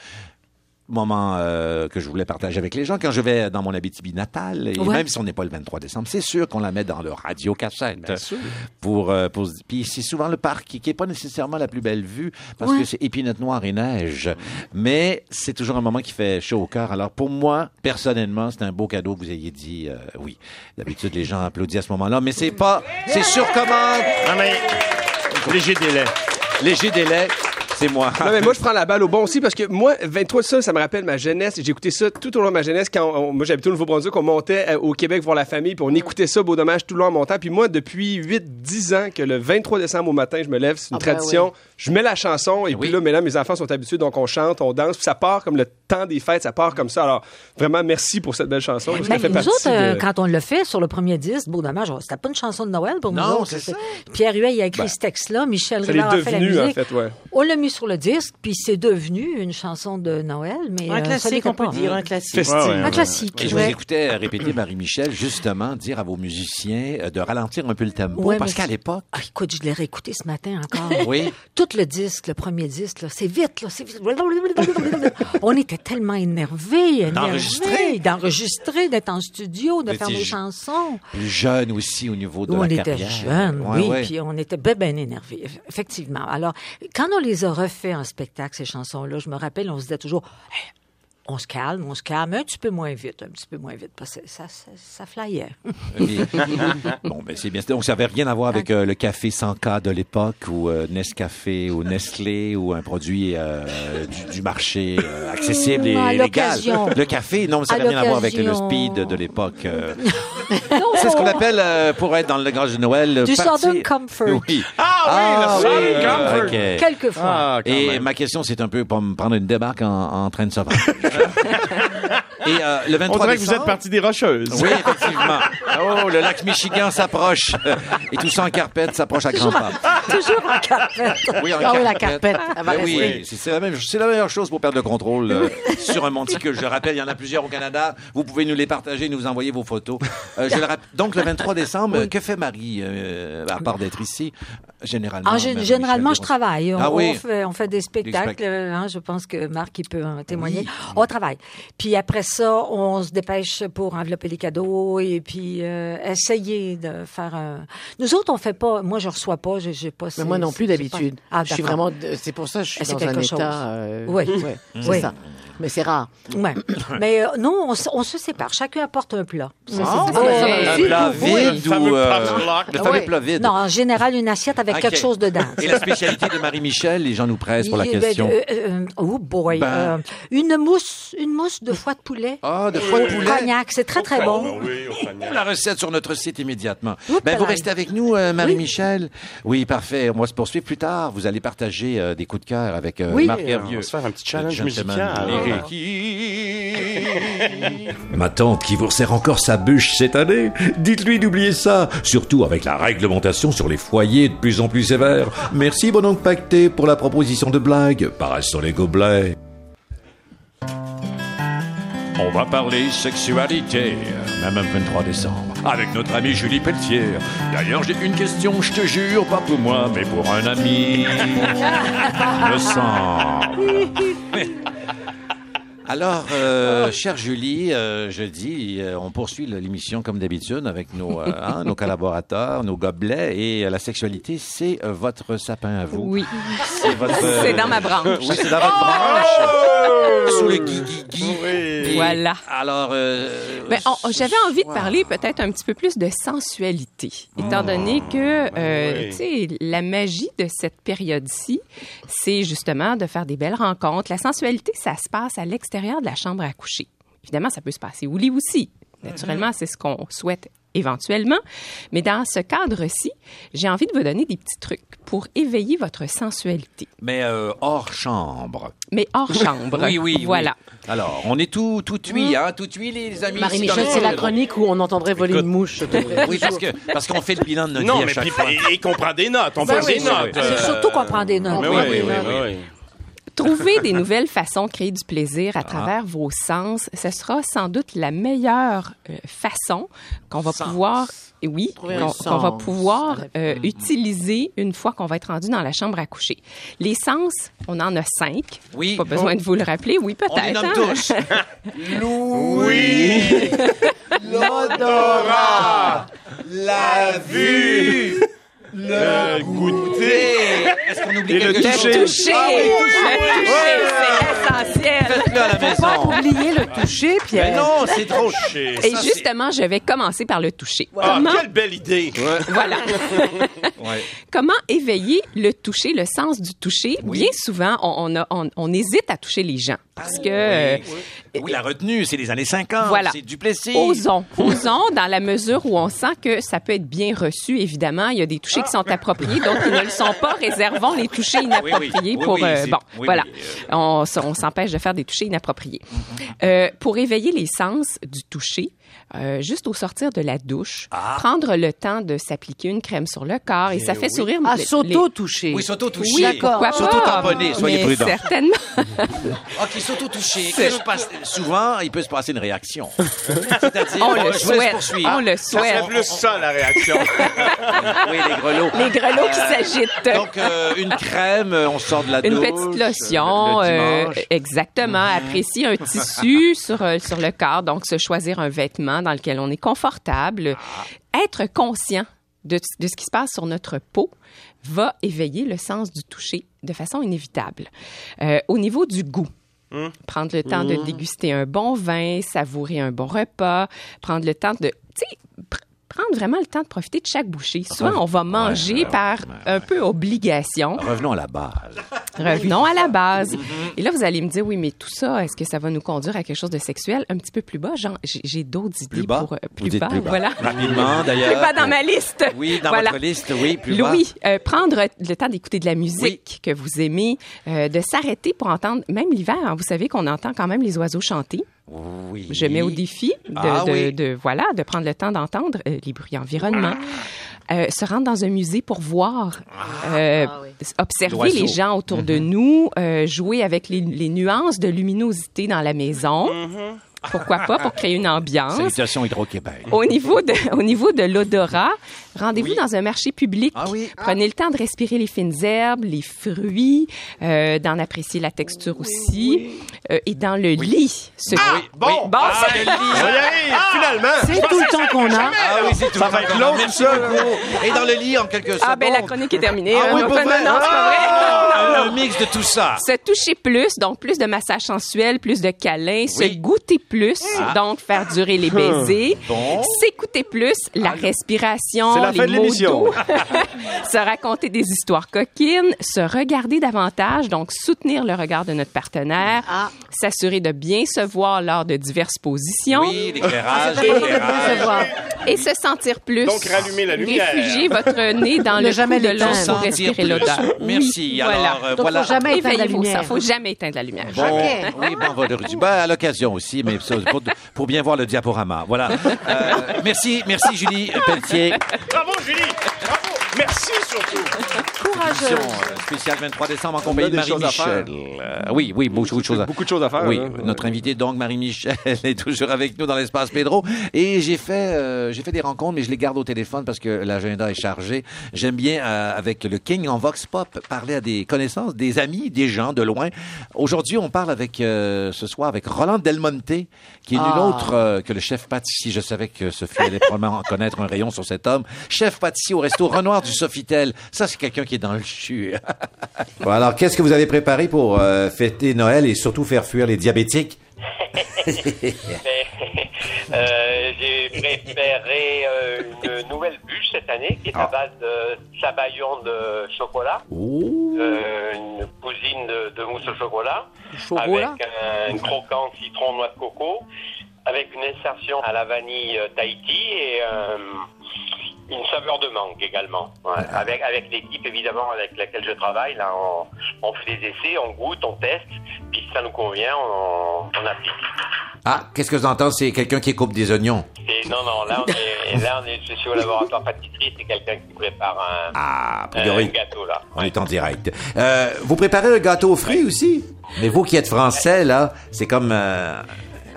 moment euh, que je voulais partager avec les gens quand je vais dans mon Abitibi natal et Ouais. même si on n'est pas le 23 décembre c'est sûr qu'on la met dans le radio cassette pour euh, pour puis c'est souvent le parc qui, qui est pas nécessairement la plus belle vue parce Ouais. que c'est épinette noire et neige mais c'est toujours un moment qui fait chaud au cœur alors pour moi personnellement c'est un beau cadeau que vous ayez dit euh, oui d'habitude les gens applaudissent à ce moment-là mais c'est pas c'est sur commande Non, mais léger délai. Léger délai c'est moi Non, mais moi, je prends la balle au bon aussi parce que moi, 23 ça, ça me rappelle ma jeunesse. et J'ai écouté ça tout au long de ma jeunesse quand on- moi, j'habitais au Nouveau-Brunswick, on montait euh, au Québec voir la famille, puis on écoutait ça, beau dommage, tout le long en montant. Puis moi, depuis 8-10 ans, que le 23 décembre au matin, je me lève, c'est une Ah, ben tradition. Je mets la chanson, et Oui. puis là, mais là, mes enfants sont habitués, donc on chante, on danse, puis ça part comme le temps des fêtes, ça part comme ça. Alors, vraiment, merci pour cette belle chanson. parce fait nous autres, euh, de- quand on le fait sur le premier disque, beau dommage, c'était pas une chanson de Noël pour nous Non, c'est ça. Pierre Huet, il a écrit ce texte-là, Michel Rivard a fait la devenu, en musique. fait, ouais. On l'a mis sur le disque, puis c'est devenu une chanson de Noël, mais Un euh, ça classique, on peut pas. dire, un classique. Ouais, ouais, Un classique. Et je ouais. vous écoutais répéter Marie-Michel, justement, dire à vos musiciens euh, de ralentir un peu le tempo, Ouais, parce qu'à l'époque, Ah, écoute, je l'ai réécouté ce matin encore. oui, Tout le disque, le premier disque, c'est vite, là, c'est vite. On était tellement énervés, énervés D'enregistrer. d'enregistrer, d'être en studio, de Mais faire des chansons. plus jeune aussi au niveau de on la était carrière. jeunes, Ouais, oui, ouais. puis on était bien, bien énervés, eff- effectivement. Alors, quand on les a refait en spectacle, ces chansons-là, je me rappelle, on se disait toujours, Hey, on se calme, on se calme, un petit peu moins vite, un petit peu moins vite, parce que ça, ça, ça flyait. Bon, ben c'est bien. Donc, ça n'avait rien à voir avec euh, le café 100K de l'époque ou euh, Nescafé ou Nestlé ou un produit euh, du, du marché euh, accessible et légal. Le café, non, ça À n'avait rien à voir avec le speed de l'époque. c'est ce qu'on appelle, euh, pour être dans le langage de Noël, le Du parti- Southern Comfort. Oui. Ah oui, le oui, Southern Comfort. ok. Quelquefois. Ah, quand Et même. ma question, c'est un peu pour me prendre une débarque en, en train de sauvage. Et euh, le 23 On dirait que vous décembre- êtes parti des Rocheuses. Oui, effectivement. Oh, le lac Michigan s'approche. Et tout ça en carpette s'approche à grands pas. Toujours en carpette. Oui, en Ah oui, la carpette, elle va Ben oui, c'est la, même- c'est la meilleure chose pour perdre le contrôle euh, sur un monticule. Je le rappelle, il y en a plusieurs au Canada. Vous pouvez nous les partager, nous envoyer vos photos. Euh, je le rappelle- donc, le 23 décembre, que fait Marie, euh, à part d'être ici, généralement? En gé- Mère généralement, Michel je travaille. On, Ah oui. on fait, on fait des spectacles. spectacles. euh, hein, je pense que Marc, il peut en témoigner. On travaille. Puis après ça, on se dépêche pour envelopper les cadeaux et puis euh, essayer de faire un... Nous autres, on fait pas... Moi, je reçois pas. Je, j'ai pas Mais moi non plus d'habitude. pas- Ah, je suis vraiment. C'est pour ça que je suis c'est dans un quelque chose. état. euh, Oui. ouais, c'est Oui. ça. Mais c'est rare. Ouais. Mais euh, non, on, se- on se sépare. Chacun apporte un plat. Ça, Ah, c'est- Ouais. Un plat vide Le fameux ou... euh, le fameux plat vide. Non, en général, une assiette avec Ok. quelque chose dedans. Et la spécialité de Marie-Michel, les gens nous pressent pour la Il- question. euh, euh, oh boy. Ben. euh, une mousse, une mousse de foie de poulet. Ah, de foie de poulet. Cognac, c'est très très bon. Ben oui, au cognac. La recette sur notre site immédiatement. Oups, Ben, vous là. restez avec nous, euh, Marie-Michel. Oui. parfait. On va se poursuivre plus tard. Vous allez partager euh, des coups de cœur avec euh, Oui. Marc On va se faire un petit challenge Gentleman. musical. Ma tante qui vous resserre encore sa bûche cette année Dites-lui d'oublier ça, surtout avec la réglementation sur les foyers de plus en plus sévère. Merci, bon oncle Pacté, pour la proposition de blague. Paraissent sur les gobelets. On va parler sexualité, même un 23 décembre, avec notre amie Julie Pelletier. D'ailleurs, j'ai une question, je te jure, pas pour moi, mais pour un ami. Me semble. Alors, euh, chère Julie, euh, je dis, euh, on poursuit l'émission comme d'habitude avec nos, hein, nos collaborateurs, nos gobelets, et la sexualité, c'est votre sapin à vous. Oui, C'est votre. c'est dans ma branche. Oui, c'est dans votre branche. Sous le gui gui gui. Et Voilà. Alors, Ben, J'avais envie de Wow. parler peut-être un petit peu plus de sensualité, étant donné que oui. tu sais, la magie de cette période-ci, c'est justement de faire des belles rencontres. La sensualité, ça se passe à l'extérieur de la chambre à coucher. Évidemment, ça peut se passer au lit aussi. Naturellement, c'est ce qu'on souhaite éventuellement. Mais dans ce cadre-ci, j'ai envie de vous donner des petits trucs pour éveiller votre sensualité. mais euh, hors chambre. Mais hors chambre. Oui, oui. Voilà. oui. Alors, on est tout, tout cuit, hein, tout cuit, les amis. Marie-Michel, c'est la chronique où on entendrait voler Écoute. une mouche. Oui, parce que parce qu'on fait le bilan de notre Non, vie à mais chaque puis, fois. et, et qu'on prend des notes. On Ben prend oui, des oui, notes. C'est euh, surtout qu'on prend des notes. mais oui, oui, oui, oui, oui, oui. Trouver des nouvelles façons de créer du plaisir à travers vos sens, ce sera sans doute la meilleure euh, façon qu'on va Sens. pouvoir, et oui, qu'on va pouvoir euh, utiliser une fois qu'on va être rendu dans la chambre à coucher. Les sens, on en a cinq. Oui. Pas besoin de vous le rappeler. Oui, peut-être. hein? Oui! L'odorat, la vue, Le goûter! Est-ce qu'on oublie Et le quelque toucher. Ah oui, Le toucher, c'est essentiel. Faites-le à la Faut pas maison. oublier le toucher, Mais Pierre. non, c'est trop. Toucher. Et Ça, justement, je vais commencer par le toucher. Ah, Comment quelle belle idée! Voilà. Ouais. Comment éveiller le toucher, le sens du toucher? Bien souvent, on, on, a- on- on hésite à toucher les gens parce que euh, Oui, la retenue, c'est les années 50. Voilà. C'est du plaisir. osons, osons dans la mesure où on sent que ça peut être bien reçu. Évidemment, il y a des touchés qui sont appropriés, d'autres qui ne le sont pas. Réservons les touchés inappropriés Oui, pour euh, bon, voilà. euh. On, s'empêche de faire des touchés inappropriés. Euh, pour éveiller les sens du toucher, euh, juste au sortir de la douche, Ah. prendre le temps de s'appliquer une crème sur le corps et ça fait sourire. À les- s'auto-toucher. Oui, s'auto-toucher. Oui, pourquoi pas? S'auto-tamponner, soyez Mais prudents. Certainement. OK, s'auto-toucher. Souvent, il peut se passer une réaction. C'est-à-dire, On je le souhaite. On le souhaite. plus ça, la réaction. Oui, les grelots. Les grelots qui s'agitent. Donc, euh, une crème, euh, on sort de la Une douche. petite lotion, euh, exactement. Apprécier un tissu sur, sur le corps, donc se choisir un vêtement dans lequel on est confortable. Être conscient de, de ce qui se passe sur notre peau va éveiller le sens du toucher de façon inévitable. Euh, au niveau du goût, prendre le temps de déguster un bon vin, savourer un bon repas, prendre le temps de... Tu sais, prendre vraiment le temps de profiter de chaque bouchée. Souvent, on va manger par un peu obligation. Revenons à la base. Revenons à la base. Et là, vous allez me dire, oui, mais tout ça, est-ce que ça va nous conduire à quelque chose de sexuel? Un petit peu plus bas? Genre, j'ai d'autres idées bas? pour euh, plus bas, plus bas. voilà. Rapidement, d'ailleurs. Plus bas dans ma liste. Oui, dans Voilà. votre liste, oui, plus bas. Louis, euh, prendre le temps d'écouter de la musique que vous aimez, euh, de s'arrêter pour entendre, même l'hiver, hein, vous savez qu'on entend quand même les oiseaux chanter. Oui. Je mets au défi de, Ah de, oui. de- voilà de prendre le temps d'entendre euh, les bruits environnement. Euh, se rendre dans un musée pour voir, euh, Ah oui. observer les gens autour de nous, euh, jouer avec les, les nuances de luminosité dans la maison. Pourquoi pas pour créer une ambiance. Salutations Hydro-Québec. Au niveau de, au niveau de l'odorat, rendez-vous dans un marché public. Ah oui. Prenez le temps de respirer les fines herbes, les fruits, euh, d'en apprécier la texture aussi. Euh, et dans le lit. Ce... bon. bon, Ah, ça- le lit. Arrive, finalement. C'est tout le temps qu'on a. Ah oui, c'est tout. Ça va être long, tout ça. Et dans le lit, en quelques secondes. Ah, ben la chronique est terminée. Ah hein. oui, non, non, c'est pas vrai. Ah, Un mix de tout ça. Se toucher plus, donc plus de massage sensuel, plus de câlins, se goûter plus, donc faire durer les baisers, Bon. s'écouter plus, la respiration, C'est la les fin de l'émission. se raconter des histoires coquines, se regarder davantage, donc soutenir le regard de notre partenaire, Ah. s'assurer de bien se voir lors de diverses positions Oui, l'éclairage, l'éclairage. Et se sentir plus. Donc, rallumer la lumière. Réfugier votre nez dans Ne le jamais de l'once pour respirer l'odeur. Merci. Oui, Alors, voilà. euh, Donc, voilà. faut jamais éteindre la lumière. Faut jamais éteindre la lumière. Bon, Ok. oui, bon vendredi. Ben, à l'occasion aussi, mais ça, pour, pour bien voir le diaporama. Voilà. Euh, merci, merci Julie Pelletier. Bravo, Julie. Bravo. Merci surtout. Édition Courageuse. euh, spéciale 23 décembre en compagnie de Marie-Michel. Euh, oui, oui, beaucoup de choses à Beaucoup de choses à faire. Oui, hein. notre invité donc Marie-Michel est toujours avec nous dans l'espace Pedro et j'ai fait euh, j'ai fait des rencontres mais je les garde au téléphone parce que l'agenda est chargé. J'aime bien euh, avec le King en Vox Pop parler à des connaissances, des amis, des gens de loin. Aujourd'hui, on parle avec euh, ce soir avec Roland Delmonte qui est nul Ah. autre euh, que le chef pâtissier. Je savais que Sophie allait probablement connaître un rayon sur cet homme. Chef pâtissier au resto Renoir du Sofitel. Ça c'est quelqu'un qui est dans le. Bon, alors, qu'est-ce que vous avez préparé pour euh, fêter Noël et surtout faire fuir les diabétiques? Euh, j'ai préparé euh, une nouvelle bûche cette année qui est à base de sabayon de chocolat, euh, une cousine de, de mousse au chocolat, Chocolat. avec un, croquant citron noix de coco, avec une insertion à la vanille euh, Tahiti et euh, une saveur de mangue également. Ouais, avec avec l'équipe évidemment avec laquelle je travaille, là on, on fait des essais, on goûte, on teste, puis si ça nous convient, on, on applique. Ah, qu'est-ce que vous entendez? C'est quelqu'un qui coupe des oignons. Et non, non, là, on est, là, on est, je suis au laboratoire pâtisserie, c'est quelqu'un qui prépare un, Ah, a un priori, gâteau, là. on est en direct. Euh, vous préparez un gâteau aux fruits aussi? Mais vous qui êtes français, là, c'est comme... euh,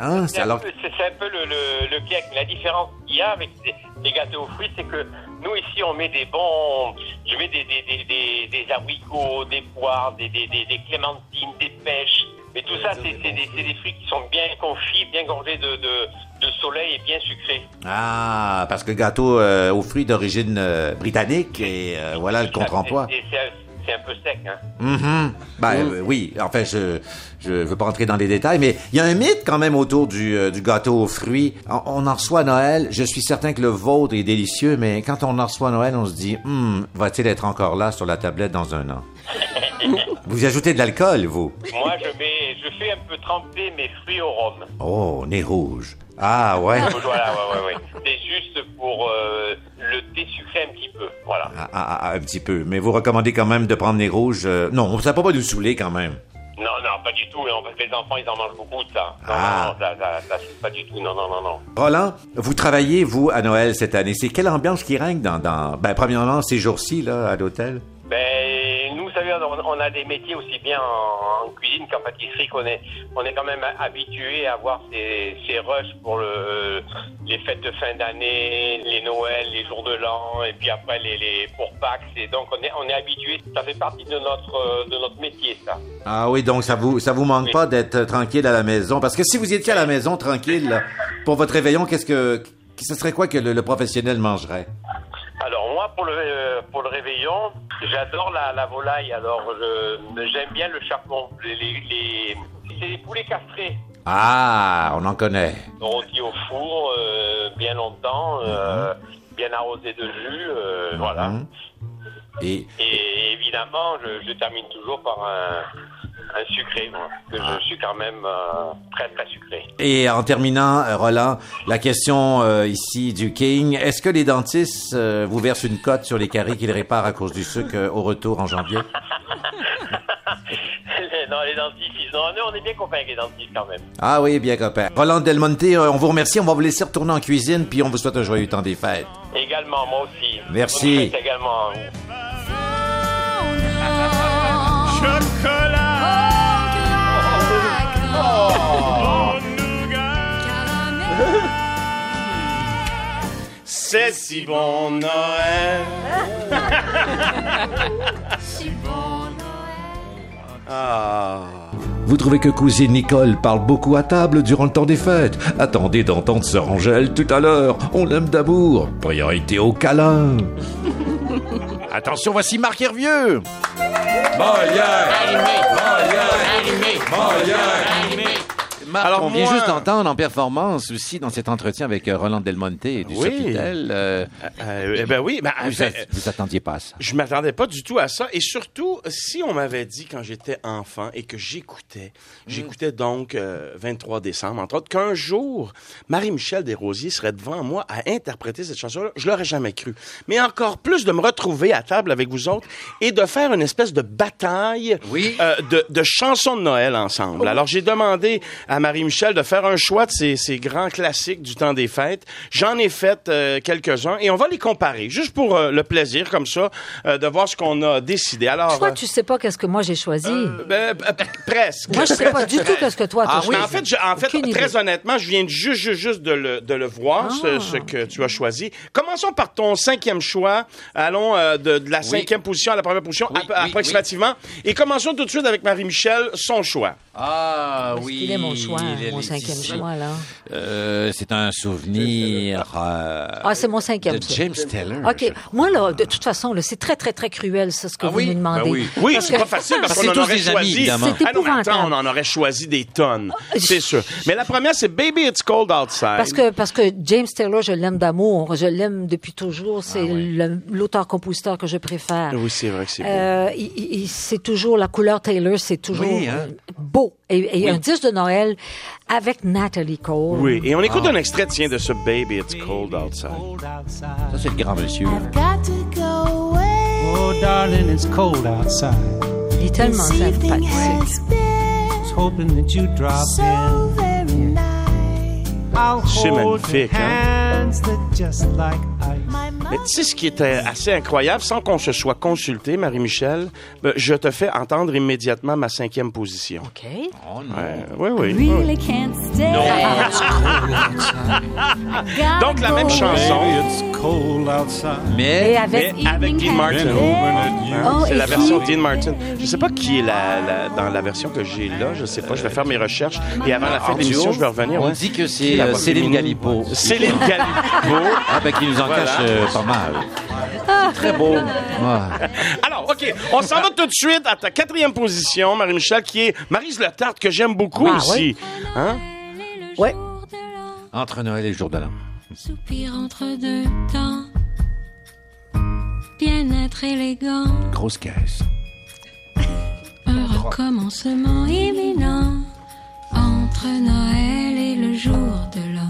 hein, c'est un, peu- c'est- un peu le, le, le. Mais la différence qu'il y a avec les, les gâteaux aux fruits, c'est que nous, ici, on met des bons... Je mets des, des, des, des, des abricots, des poires, des, des, des, des clémentines, des pêches. Mais tout ça, c'est c'est des, c'est des fruits qui sont bien confits, bien gorgés de, de, de soleil et bien sucrés. Ah, parce que gâteau euh, aux fruits d'origine euh, britannique, et euh, voilà le contre-emploi. C'est c'est un peu sec, hein. Mhm. Ben euh, oui, enfin, je je veux pas rentrer dans les détails, mais il y a un mythe quand même autour du, euh, du gâteau aux fruits. On, on en reçoit à Noël. Je suis certain que le vôtre est délicieux, mais quand on en reçoit à Noël, on se dit, Hum, va-t-il être encore là sur la tablette dans un an? vous ajoutez de l'alcool, vous? Moi, je mets, je fais un peu tremper mes fruits au rhum. Oh, nez rouge. Ah, ouais. Voilà, ouais, ouais, ouais. C'est juste pour euh, le désucrer un petit peu. Voilà. Ah, ah, ah, un petit peu. Mais vous recommandez quand même de prendre nez rouge. euh, Non, ça peut pas nous saouler quand même. Non, non, pas du tout. Non, parce que les enfants, ils en mangent beaucoup de ça. Non, Ah. non, ça, ça, ça, c'est pas du tout. Non, non, non, non. Roland, vous travaillez, vous, à Noël cette année. C'est quelle ambiance qui règne dans, dans ben, premièrement, ces jours-ci, là, à l'hôtel? Ben, nous, vous savez, on, a des métiers aussi bien en, cuisine qu'en pâtisserie qu'on est, on est quand même habitué à avoir ces, ces rushs pour le, les fêtes de fin d'année, les Noëls, les jours de l'an, et puis après les, les pour Pâques. Et donc, on est, on est habitué. Ça fait partie de notre, de notre métier, ça. Ah oui, donc ça vous ça vous manque Oui. pas d'être tranquille à la maison? Parce que si vous étiez à la maison tranquille pour votre réveillon, qu'est-ce que ce serait quoi que le, le professionnel mangerait? Alors pour le pour le réveillon, j'adore la, la volaille. Alors j'aime bien le chapon. Les, les, les- c'est des poulets castrés, Ah, on en connaît. rôtis au four euh, bien longtemps, euh, bien arrosés de jus, euh, voilà. Mhm. Et Et évidemment, je, je termine toujours par un, un sucré, moi. Que je suis quand même euh, très très sucré. et en terminant, euh, Roland, la question euh, ici du King, est-ce que les dentistes euh, vous versent une cote sur les caries qu'ils réparent à cause du sucre euh, au retour en janvier? Non, les dentistes, ils- nous, on est bien copains avec les dentistes quand même. Ah oui, bien copain. Roland Del Monte, euh, on vous remercie. On va vous laisser retourner en cuisine, puis on vous souhaite un joyeux temps des fêtes. Également, moi aussi. Merci. Également. Vous. C'est si bon Noël. Ah. Vous trouvez que cousine Nicole parle beaucoup à table durant le temps des fêtes Attendez d'entendre Sœur Angèle tout à l'heure. On l'aime d'amour. Priorité au câlin. Attention, voici Marc Hervieux. Marc, Alors, on vient moi- juste d'entendre en performance aussi dans cet entretien avec euh, Roland Del Monte du Oui. Sofitel. euh, Euh, eh ben oui, ben, en vous, vous attendiez pas à ça. Je m'attendais pas du tout à ça. Et surtout, si on m'avait dit quand j'étais enfant et que j'écoutais, j'écoutais donc euh, 23 décembre, entre autres, qu'un jour, Marie-Michel Desrosiers serait devant moi à interpréter cette chanson-là, je l'aurais jamais cru. Mais encore plus de me retrouver à table avec vous autres et de faire une espèce de bataille Oui. euh, de, de chansons de Noël ensemble. Alors, j'ai demandé à Marie-Michel de faire un choix de ces, ces grands classiques du temps des fêtes. J'en ai fait euh, quelques-uns et on va les comparer, juste pour euh, le plaisir, comme ça, euh, de voir ce qu'on a décidé. Alors, Toi, euh, tu sais pas qu'est-ce que moi j'ai choisi. ben, euh, presque. moi, je sais pas du tout qu'est-ce que toi Ah oui, choisi. en fait, je- en fait Aucune très idée. honnêtement, je viens de juste, juste, juste de le, de le voir, ce, ce que tu as choisi. Commençons par ton cinquième choix. Allons euh, de, de la cinquième position à la première position, Oui, app- oui, approximativement. Et commençons tout de suite avec Marie-Michel, son choix. Ah Parce qu'il est mon choix, mon cinquième choix, là. Euh, c'est un souvenir. euh, Ah, c'est mon cinquième. de. James Taylor. OK. Moi, là, de toute façon, là, c'est très, très, très cruel, ça, ce que Ah vous oui? nous demandez. Ben oui. Oui, Parce c'est que- pas facile parce Parce qu'on que en c'est tous aurait des amis, choisi. évidemment. C'est Ah non, attends, on en aurait choisi des tonnes, c'est sûr. Mais la première, c'est Baby It's Cold Outside. Parce que, parce que James Taylor, je l'aime d'amour. Je l'aime depuis toujours. C'est le- l'auteur-compositeur que je préfère. Oui, c'est vrai que c'est beau. Euh, il- il- c'est toujours la couleur Taylor, c'est toujours Oui, hein? beau. Et, et un disque de Noël avec Natalie Cole. Oui, et on écoute un extrait, tiens, de ce Baby It's Cold Outside. Ça, c'est le grand monsieur. Got to go away. Oh, darling, it's cold outside. Il est tellement sympathique. C'est magnifique, hein? Mais tu sais ce qui était assez incroyable, sans qu'on se soit consulté, Marie-Michel, ben, je te fais entendre immédiatement ma cinquième position. OK. Oh non. Ouais, oui, oui. really can't stay. Gotta Donc, la même chanson, Mais, avec... mais avec Dean Martin. Oh, C'est la version si- Dean Martin. Je sais pas qui est la, la- dans la version que j'ai là. Je sais pas. Je vais faire mes recherches. Et avant la fin de l'émission, je vais revenir. on ouais. dit que c'est euh, Céline? Galipo. Céline Galipo. Ah, ben, qui nous en Voilà. cache euh, pas mal. C'est très beau. Ouais. Alors, OK, on s'en va tout de suite à ta quatrième position, Marie-Michel, qui est Marise Le Tarte, que j'aime beaucoup Ah, aussi. Hein? Ouais. Entre Noël et le jour de l'an. Soupir entre deux temps. Bien-être élégant. Grosse caisse. Un recommencement imminent. Entre Noël et le jour de l'an.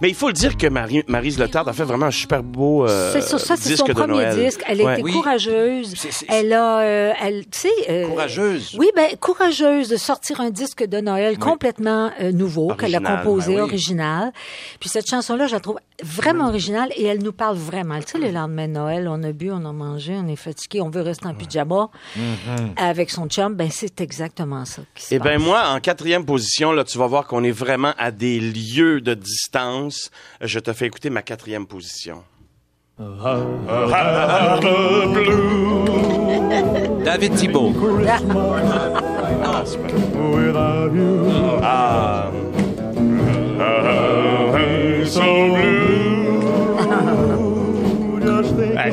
Mais il faut le dire que Marie, Maryse Le Tarte a fait vraiment un super beau euh, C'est ça, ça, c'est disque son de premier Noël. disque. Elle a Ouais. été Oui. courageuse. C'est- c'est- Elle a, euh, elle, tu sais, euh, Courageuse. Oui, ben courageuse de sortir un disque de Noël complètement euh, nouveau qu'elle a composé, ben oui. original. Puis cette chanson-là, je la trouve vraiment originale et elle nous parle vraiment. Tu sais, le lendemain de Noël, on a bu, on a mangé, on est fatigué, on veut rester en pyjama avec son chum. Ben c'est exactement ça qui se Eh bien, passe. moi, en quatrième position, là, tu vas voir qu'on est vraiment à des lieux de distance. Je te fais écouter ma quatrième position. David Thibault. Ah.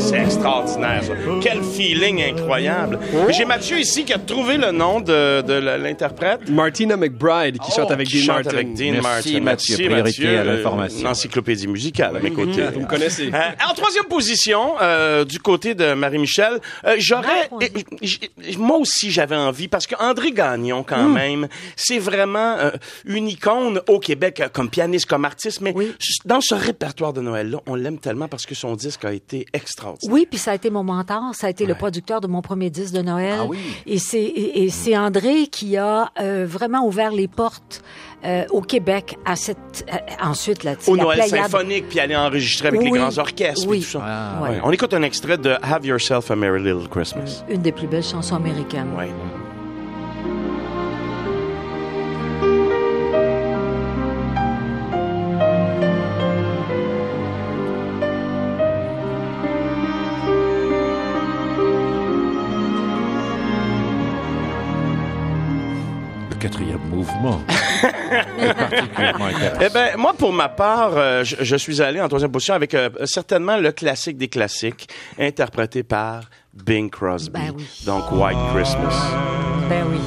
C'est extraordinaire, ça. Quel feeling incroyable. J'ai Mathieu ici qui a trouvé le nom de, de l'interprète. Martina McBride qui chante Oh, avec qui Dean chante Martin. avec Dean Merci, Martin. Mathieu. Priorité à l'information. Une encyclopédie musicale à mes côtés. Vous me connaissez. Euh, en troisième position, euh, du côté de Marie-Michel, euh, j'aurais, euh, moi aussi j'avais envie parce que André Gagnon quand Hmm. même, c'est vraiment euh, une icône au Québec euh, comme pianiste, comme artiste, mais Oui. dans ce répertoire de Noël là, on l'aime tellement parce que son disque a été extraordinaire. Oui, puis ça a été mon mentor. Ça a été le producteur de mon premier disque de Noël. Ah oui. Et c'est et, et c'est André qui a euh, vraiment ouvert les portes euh, au Québec à cette euh, ensuite là. Au la Noël symphonique, puis aller enregistrer avec les grands orchestres Oui. tout ça. Ah, Ouais. Ouais. On écoute un extrait de Have Yourself a Merry Little Christmas. Une des plus belles chansons américaines. Ouais. Mouvement. Eh ben, moi, pour ma part, euh, je, je suis allé en troisième position avec euh, certainement le classique des classiques, interprété par Bing Crosby. Ben oui. Donc, White Christmas. Ben oui.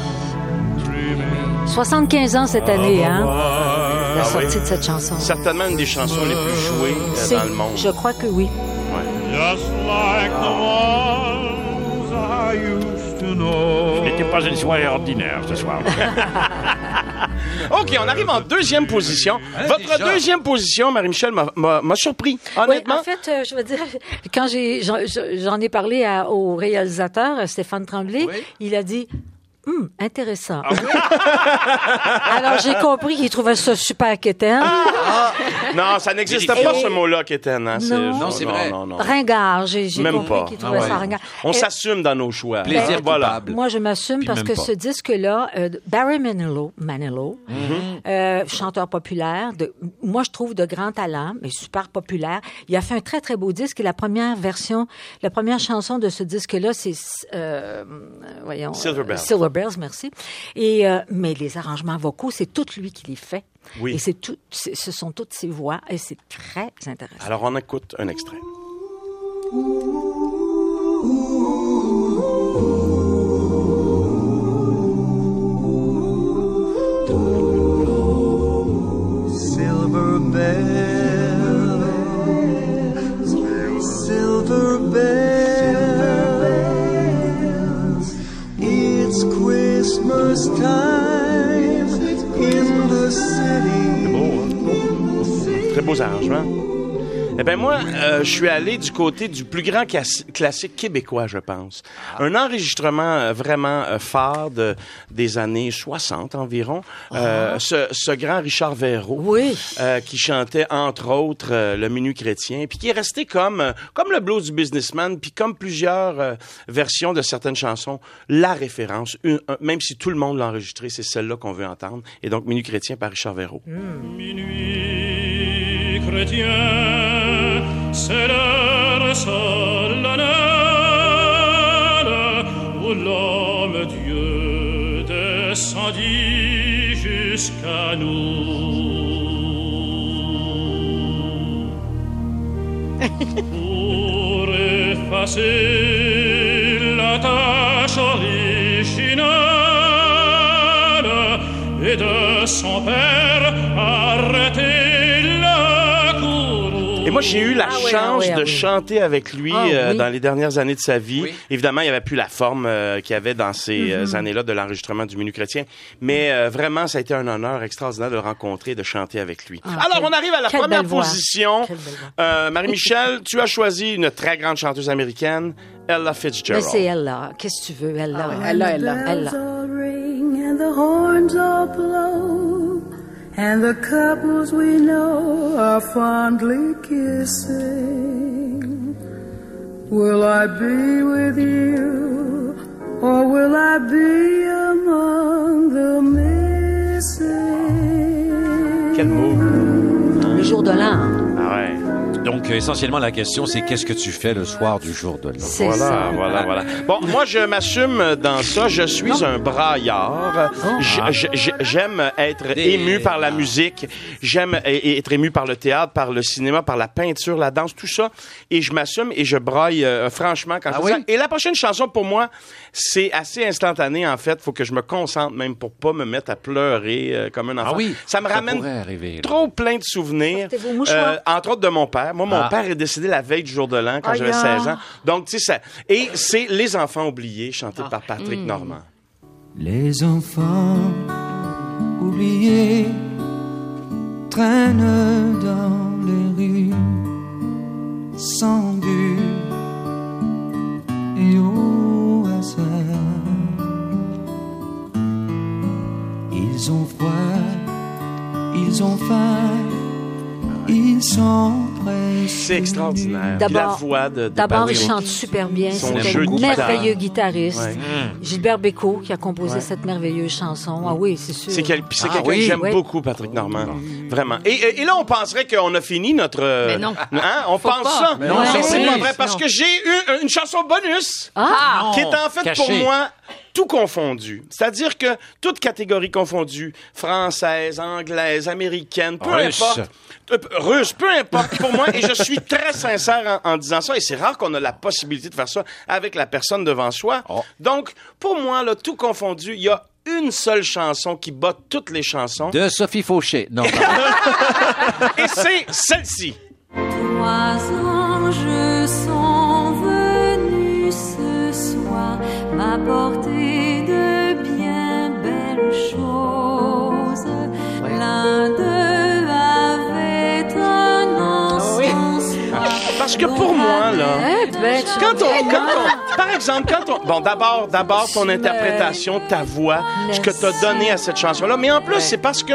75 ans cette année, hein? La Ah sortie oui. de cette chanson. Certainement une des chansons les plus jouées euh, dans le monde. Je crois que oui. Just like the ones I used Ce n'était pas une soirée ordinaire ce soir. OK, on arrive en deuxième position. Hein, Votre deuxième position, Marie-Michel, m'a- surpris. Oui, Honnêtement, en fait, euh, je veux dire, quand j'ai, j'en, ai parlé à- au réalisateur Stéphane Tremblay, Oui. il a dit. Hum, intéressant. Ah Alors j'ai compris qu'il trouvait ça super quétaine. non, ça n'existe Et- pas ce mot-là, Kéten. Hein? Non. Non, c'est vrai. Non, non. Ringard, j'ai, compris qu'il trouvait Ah ouais. ça ringard. On Et- s'assume dans nos choix. Plaisir voilà. Moi, je m'assume parce que pas. ce disque-là, euh, Barry Manilow, Manilow Mm-hmm. euh, chanteur populaire, de, moi, je trouve de grand talent, mais super populaire. Il a fait un très, très beau disque et la première version, la première chanson de ce disque-là, c'est, euh, voyons. Silver euh. Silver Bells, merci. Et, euh, mais les arrangements vocaux, c'est tout lui qui les fait. Oui. Et c'est tout, ce sont toutes ses voix et c'est très intéressant. Alors, on écoute un extrait. Christmas time in the city. Très beaux arrangements. Eh bien, moi, euh, je suis allé du côté du plus grand classique québécois, je pense. Un enregistrement euh, vraiment euh, phare de, des années 60 environ. Euh, ce, ce grand Richard Verreau. Oui. euh, qui chantait entre autres le Minuit chrétien, puis qui est resté comme comme le blues du businessman, puis comme plusieurs versions de certaines chansons, la référence, une- un- même si tout le monde l'a enregistré, c'est celle-là qu'on veut entendre. Et donc Minuit chrétien par Richard Verreau. Minuit chrétien, c'est l'heure solennelle où l'homme Dieu descendit jusqu'à nous. Pour effacer la tâche originale et de son père moi, j'ai eu la Ah oui, chance ah oui, ah de oui. chanter avec lui Ah euh, dans les dernières années de sa vie. Oui. Évidemment, il n'y avait plus la forme euh, qu'il y avait dans ces euh, Mm-hmm. années-là de l'enregistrement du Menu chrétien. Mais euh, vraiment, ça a été un honneur extraordinaire de le rencontrer et de chanter avec lui. Ah, Alors, on arrive à la première position. Euh, Marie-Michel, tu as choisi une très grande chanteuse américaine, Ella Mais Fitzgerald. c'est elle, là. Qu'est-ce que tu veux? Elle, là. Elle là, elle and the horns all blow, and the couples we know are fondly kissing. Will I be with you, or will I be among the missing? Quel mot. Le jour de l'an. Ah. Donc, euh, essentiellement, la question, c'est qu'est-ce que tu fais le soir du jour de l'an? Voilà, ça. voilà, voilà. Bon, moi, je m'assume dans ça. Je suis un braillard. J- j- J'aime être Des- ému par la musique. J'aime être ému par le théâtre, par le cinéma, par la peinture, la danse, tout ça. Et je m'assume et je braille euh, franchement quand Ah je fais oui? ça. Et la prochaine chanson, pour moi, c'est assez instantané, en fait. Faut que je me concentre même pour pas me mettre à pleurer euh, comme un enfant. Ah oui, Ça me ça ramène arriver, trop plein de souvenirs. Euh, entre autres de mon père. Moi, mon ah. père est décédé la veille du jour de l'an quand j'avais 16 hein. ans. Donc, tu sais, ça. Et c'est Les Enfants oubliés, chanté ah. par Patrick. Mm. Normand. Les enfants oubliés traînent dans les rues sans but et au hasard. Ils ont froid, ils ont faim, ils sont c'est extraordinaire. D'abord, voix de, de d'abord, il chante super bien. Son C'est un merveilleux guitariste. Ouais. Gilbert Bécaud qui a composé Ouais. cette merveilleuse chanson. Ah oui, c'est sûr. C'est quel- Ah quelqu'un oui. que j'aime Ouais. beaucoup, Patrick Normand. Vraiment. Et, et- et là, on penserait qu'on a fini notre. euh, Mais non. Hein? On Faut pense pas. ça. Mais non, Mais c'est pas vrai. vrai parce Non. que j'ai eu une chanson bonus Ah! qui est en fait Caché. pour moi tout confondu. C'est-à-dire que toute catégorie confondue, française, anglaise, américaine, peu Russe. importe. euh, Russe, peu importe pour moi, et je suis très sincère en, en disant ça, et c'est rare qu'on a la possibilité de faire ça avec la personne devant soi. Oh. Donc, pour moi, là, tout confondu, il y a une seule chanson qui bat toutes les chansons, De Sophie Fauché. Non, et c'est celle-ci. Trois anges sont venus ce soir m'apporter Parce que pour moi, là, quand on, quand on- par exemple, quand on, bon, d'abord, d'abord ton interprétation, ta voix, ce que t'as donné à cette chanson-là, mais en plus, c'est parce que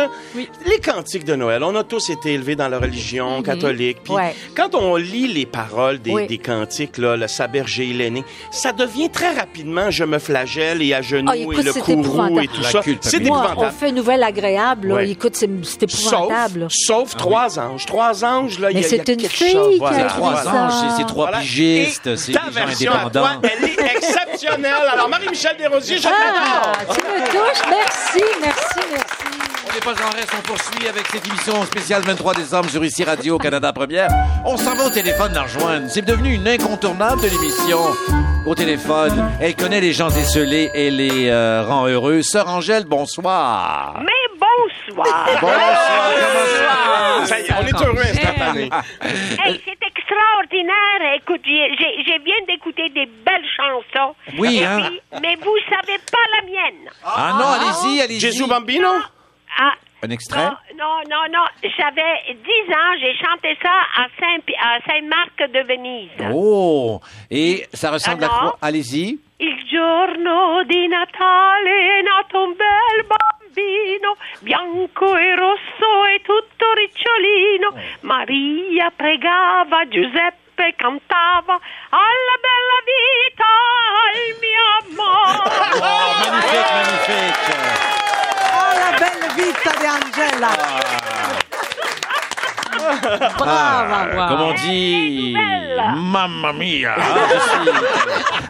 les cantiques de Noël, on a tous été élevés dans la religion catholique, puis Ouais. quand on lit les paroles des, Oui. des cantiques, là, le Sabergé et l'aîné, ça devient très rapidement je me flagelle et à genoux Ah, écoute, et le c'est courroux épouvantable. et tout La ça. C'est Moi, on épouvantable. fait une nouvelle agréable. là. Ouais. Écoute, c'est c'est Sauf, épouvantable. sauf trois anges. Trois anges, là, il y a, il y a c'est une quelque fille chose. qui a Voilà, Trois anges, c'est- trois pigistes, c'est des gens indépendants. Elle est exceptionnelle. Alors, Marie-Michel Desrosiers, je Ah, tu me touches. Merci, merci, merci. On n'est pas en reste, on poursuit avec cette émission spéciale 23 décembre sur ici Radio Canada Première. On s'en va au téléphone la rejoindre. C'est devenu une incontournable de l'émission. Au téléphone, elle connaît les gens esselés et les euh, rend heureux. Sœur Angèle, bonsoir. Mais bonsoir. Bonsoir, comment Ça y est, on est heureux instantané. Hey, c'est extraordinaire. Écoute, j'ai- j'ai j'ai bien d'écouter des belles chansons. Oui, hein. puis, mais vous savez pas la mienne. Ah non, allez-y, allez-y. Jésus Bambino? Ah, Un extrait? non, non, non, non. J'avais 10 ans, j'ai chanté ça à Saint- à Saint-Marc de Venise. Oh! Et ça ressemble à quoi? Allez-y. Il giorno di Natale è nato un bel bambino, bianco e rosso e tutto ricciolino. Maria pregava, Giuseppe cantava, alla bella vita, al mio amore. Oh, magnifique, magnifique. Oh, la belle vita di Angela. Ah, wow. Comme on dit, mamma mia. Ah, je suis-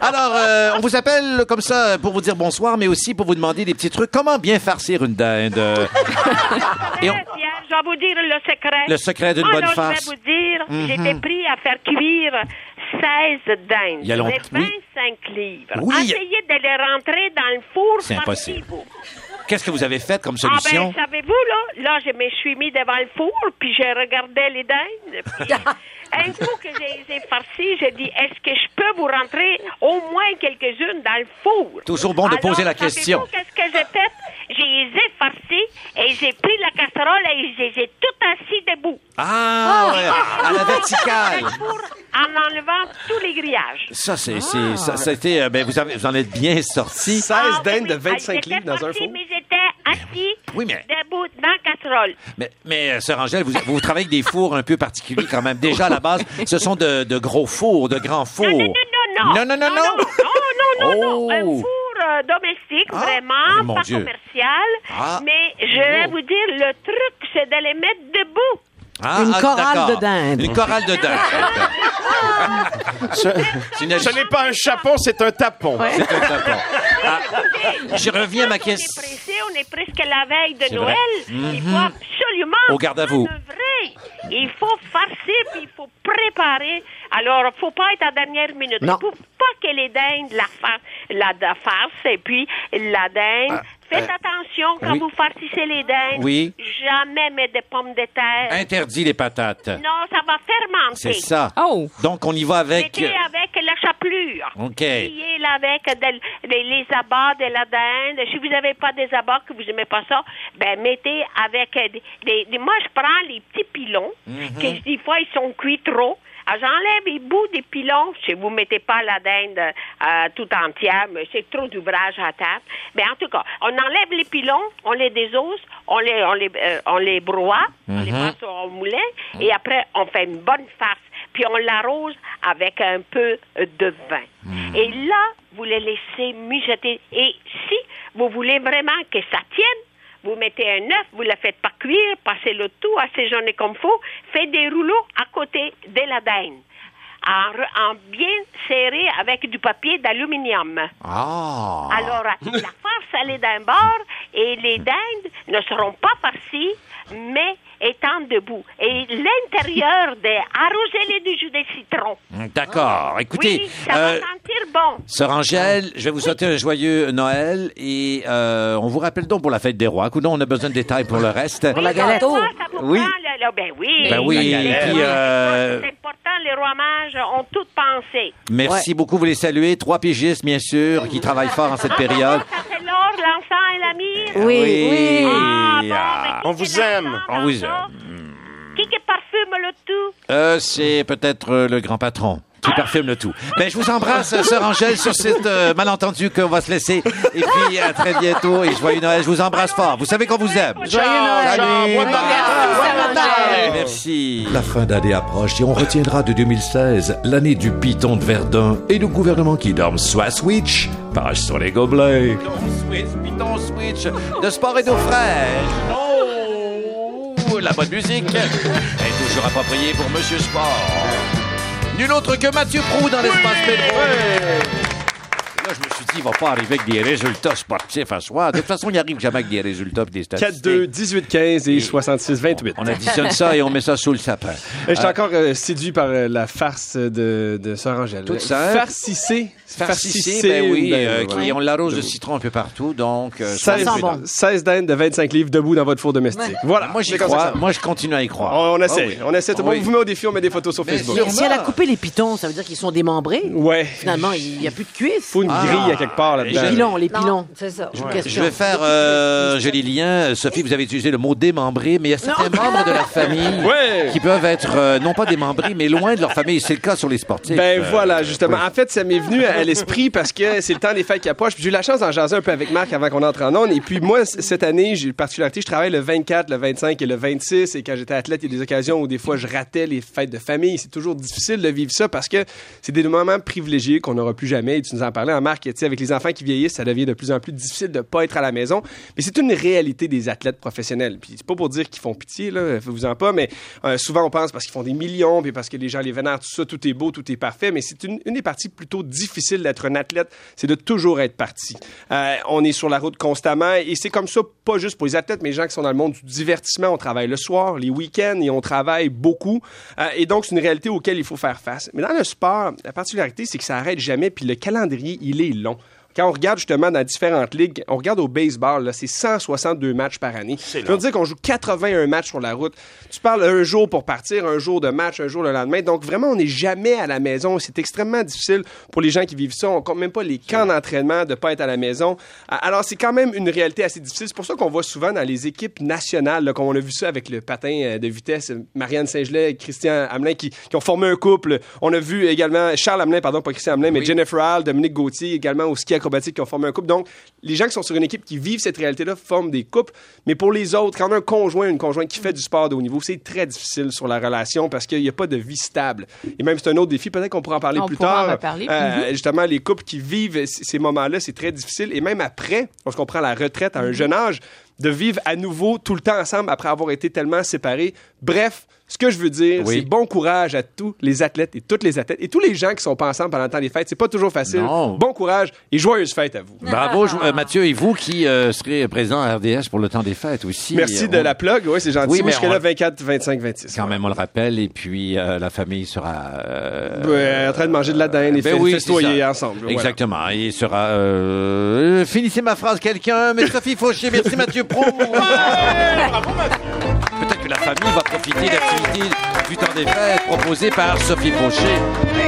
Alors, euh, on vous appelle comme ça pour vous dire bonsoir, mais aussi pour vous demander des petits trucs. Comment bien farcir une dinde? Et on- Eh, je vais vous dire le secret. Le secret d'une bonne Alors, farce. Je vais vous dire, Mhm. j'étais pris à faire cuire 16 dindes. Il y a longtemps, de oui. 25 livres. Oui. Essayez de les rentrer dans le four. C'est par impossible. vous. Qu'est-ce que vous avez fait comme Ah solution? ben, savez-vous, là, là, je me suis mis devant le four, puis j'ai regardé les dindes, puis un coup que j'ai j'ai farci, j'ai dit, est-ce que je peux vous rentrer au moins quelques-unes dans le four? Toujours bon de Alors, poser la question. qu'est-ce que j'ai fait? J'ai ai farcis et j'ai pris la casserole et j'ai tout assis debout. Ah, ouais, à la verticale. En enlevant tous les grillages. Ça, c'est, c'est, ça, c'était, euh, ben, vous, avez, vous en êtes bien sorti. 16 Ah, dindes oui, de ah, 25 j'étais livres dans un four. mais j'étais assis Oui, mais- debout dans la casserole. Mais, mais euh, Sœur Angèle, vous, vous travaillez avec des fours un peu particuliers quand même. Déjà, à la base, ce sont de, de gros fours, de grands fours. Non, non, non, Non, non, non, non. non, non, non, non, un Oh. four euh, domestique, Ah, vraiment, mon pas Dieu. commercial. Ah. Mais je vais Oh. vous dire, le truc, c'est de les mettre debout. Ah, Une ah, chorale de dinde. Une chorale de dinde. Ce, C'est une- ce n'est pas un chapon, c'est un tapon. C'est un tapon. Ah, je reviens à ma On est question. pressé, on est presque la veille de Noël. vrai. Il Mhm. faut absolument... Au garde à vous. Il faut farcer, puis il faut préparer. Alors, il faut pas être à dernière minute. Non. Il faut pas que les dindes la, fa- la, la farce, et puis la dinde... Faites euh, attention quand oui. vous farcissez les dindes. Oui. Jamais mettre des pommes de terre. Interdit les patates. Non, ça va fermenter. C'est ça. Oh! Donc, on y va avec... Mettez avec la chapelure. OK. Pliez-la avec de- les, les abats de la dinde. Si vous n'avez pas des abats que vous n'aimez pas ça, ben mettez avec euh, des, des- des- Moi, je prends les petits pilons, Mhm. que des fois, ils sont cuits trop. Ah, J'enlève les bouts des pilons. Si vous mettez pas la dinde euh, tout entière, mais c'est trop d'ouvrage à table. Mais en tout cas, on enlève les pilons, on les désose, on les, on les, euh, on les broie, on les Mhm. passe au moulin, et après, on fait une bonne farce. Puis on l'arrose avec un peu de vin. Et là, vous les laissez mijoter. Et si vous voulez vraiment que ça tienne, vous mettez un œuf, vous ne le faites pas cuire, passez le tout assaisonné comme faut, faites des rouleaux à côté de la dinde, en bien serré avec du papier d'aluminium. Ah. Alors, la farce, elle est d'un bord et les dindes ne seront pas farcies, mais étant debout. Et l'intérieur, des arrosez-les du jus de citron. D'accord. Écoutez, oui, ça euh, va sentir bon. Sœur Angèle, je vais vous souhaiter un joyeux Noël et euh, on vous rappelle donc pour la fête des rois. Coudon, on a besoin de détails pour le reste. Oui, ça, ça vous Oui. prend ben oui. Ben oui, et puis, euh, C'est important, les rois mages ont tout pensé. Merci beaucoup, vous les saluez. Trois pigistes, bien sûr, qui travaillent fort en cette période. L'encens et la myrrhe. Oui, oui. Ah, bon, Ah. mais qui On vous aime. On vous aime. Qui qui parfume le tout? Euh, c'est peut-être euh, le grand patron qui parfume le tout. Ben, je vous embrasse, sœur Angèle, sur cet euh, malentendu qu'on va se laisser. Et puis, à très bientôt et joyeux Noël. Je vous embrasse fort. Vous savez qu'on vous aime. Joyeux Noël. Salut. Merci. La fin d'année approche et on retiendra de 2016 l'année du piton de Verdun et le gouvernement qui dorme soit switch, page sur les gobelets. Switch, piton switch, de sport et d'eau fraîche. Oh, la bonne musique est toujours appropriée pour Monsieur Sport. Nul autre que Mathieu Prou dans l'espace Pedro. Là, je me suis dit, il va pas arriver avec des résultats sportifs à soi. De toute façon, il arrive jamais avec des résultats et des statistiques. 4-2, 18-15 et 66-28. On additionne ça et on met ça sous le sapin. Je suis Euh, encore euh, séduit par euh, la farce de, de Sœur Angèle. Toute simple. Farcissé. Farcissé, ben oui, ben, euh, qui- on l'arrose de citron un peu partout, donc... euh, 16, ça- 16 dindes de 25 livres debout dans votre four domestique. Voilà. Moi, j'y crois. Moi, je continue à y croire. On, on essaie. Ah oui. On essaie. Le Ah monde oui. vous met au défi, on met des photos sur Facebook. Si elle a coupé les pitons, ça veut dire qu'ils sont démembrés. Ouais. Finalement, il n'y a plus de cuisse. Faut une Ah. grille à quelque part là-dedans. Les pilons, les pilons. C'est ça. Je vais faire euh, joli lien. Sophie, vous avez utilisé le mot démembré, mais il y a certains membres de la famille Ouais. qui peuvent être euh, non pas démembrés, mais loin de leur famille. C'est le cas sur les sportifs. Ben Euh, voilà, justement. En fait, ça m'est venu à l'esprit parce que c'est le temps des fêtes qui approche. Puis J'ai eu la chance d'en jaser un peu avec Marc avant qu'on entre en onde. Et puis moi, cette année, j'ai une particularité. Je travaille le 24, le 25 et le 26. Et quand j'étais athlète, il y a des occasions où des fois je ratais les fêtes de famille. C'est toujours difficile de vivre ça parce que c'est des moments privilégiés qu'on n'aura plus jamais. Et tu nous en parlais, en Avec les enfants qui vieillissent, ça devient de plus en plus difficile de pas être à la maison. Mais c'est une réalité des athlètes professionnels. Puis c'est pas pour dire qu'ils font pitié, là, vous en pas, mais euh, souvent on pense parce qu'ils font des millions, puis parce que les gens les vénèrent, tout ça, tout est beau, tout est parfait. Mais c'est une, une des parties plutôt difficiles d'être un athlète, c'est de toujours être parti. Euh, on est sur la route constamment et c'est comme ça, pas juste pour les athlètes, mais les gens qui sont dans le monde du divertissement. On travaille le soir, les week-ends et on travaille beaucoup. Euh, et donc, c'est une réalité auquel il faut faire face. Mais dans le sport, la particularité, c'est que ça arrête jamais, puis le calendrier, il est long. Quand on regarde justement dans différentes ligues, on regarde au baseball, là, c'est 162 matchs par année. Veut dire qu'on joue 81 matchs sur la route. Tu parles un jour pour partir, un jour de match, un jour le lendemain. Donc vraiment, on n'est jamais à la maison. C'est extrêmement difficile pour les gens qui vivent ça. On compte même pas les camps d'entraînement de pas être à la maison. Alors c'est quand même une réalité assez difficile. C'est pour ça qu'on voit souvent dans les équipes nationales, là, comme on a vu ça avec le patin euh, de vitesse, Marianne Saint-Gelais et Christian Hamelin qui, qui ont formé un couple. On a vu également Charles Hamelin, pardon, pas Christian Hamelin, mais Jennifer Hall, Dominique Gauthier également au ski acrobatique qui ont formé un couple. Donc, les gens qui sont sur une équipe qui vivent cette réalité-là forment des couples. Mais pour les autres, quand on a un conjoint, une conjointe qui fait du sport de haut niveau, c'est très difficile sur la relation parce qu'il n'y a pas de vie stable. Et même, c'est un autre défi. Peut-être qu'on pourra en parler On plus pourra en tard. reparler. Euh, Mhm. Justement, les couples qui vivent ces moments-là, c'est très difficile. Et même après, lorsqu'on prend la retraite à un jeune âge, de vivre à nouveau tout le temps ensemble après avoir été tellement séparés. Bref, ce que je veux dire, Oui. c'est bon courage à tous les athlètes et toutes les athlètes et tous les gens qui sont pas ensemble pendant le temps des fêtes. C'est pas toujours facile. Non. Bon courage et joyeuses fêtes à vous. Bravo, je- euh, Mathieu, et vous qui euh, serez présent à RDS pour le temps des fêtes aussi. Merci de On- la plug. Oui, c'est gentil. Oui, mais je serai on- là 24, 25, 26. Quand même, on le rappelle, et puis euh, la famille sera... euh, Ouais, en train de manger de la dinde et ben oui, festoyer ensemble. Exactement. Et il sera... euh, finissez ma phrase, quelqu'un. Mais Sophie Fauché, merci Mathieu Pro. Peut-être que la famille va profiter partie du temps des fêtes proposée par Sophie Fauché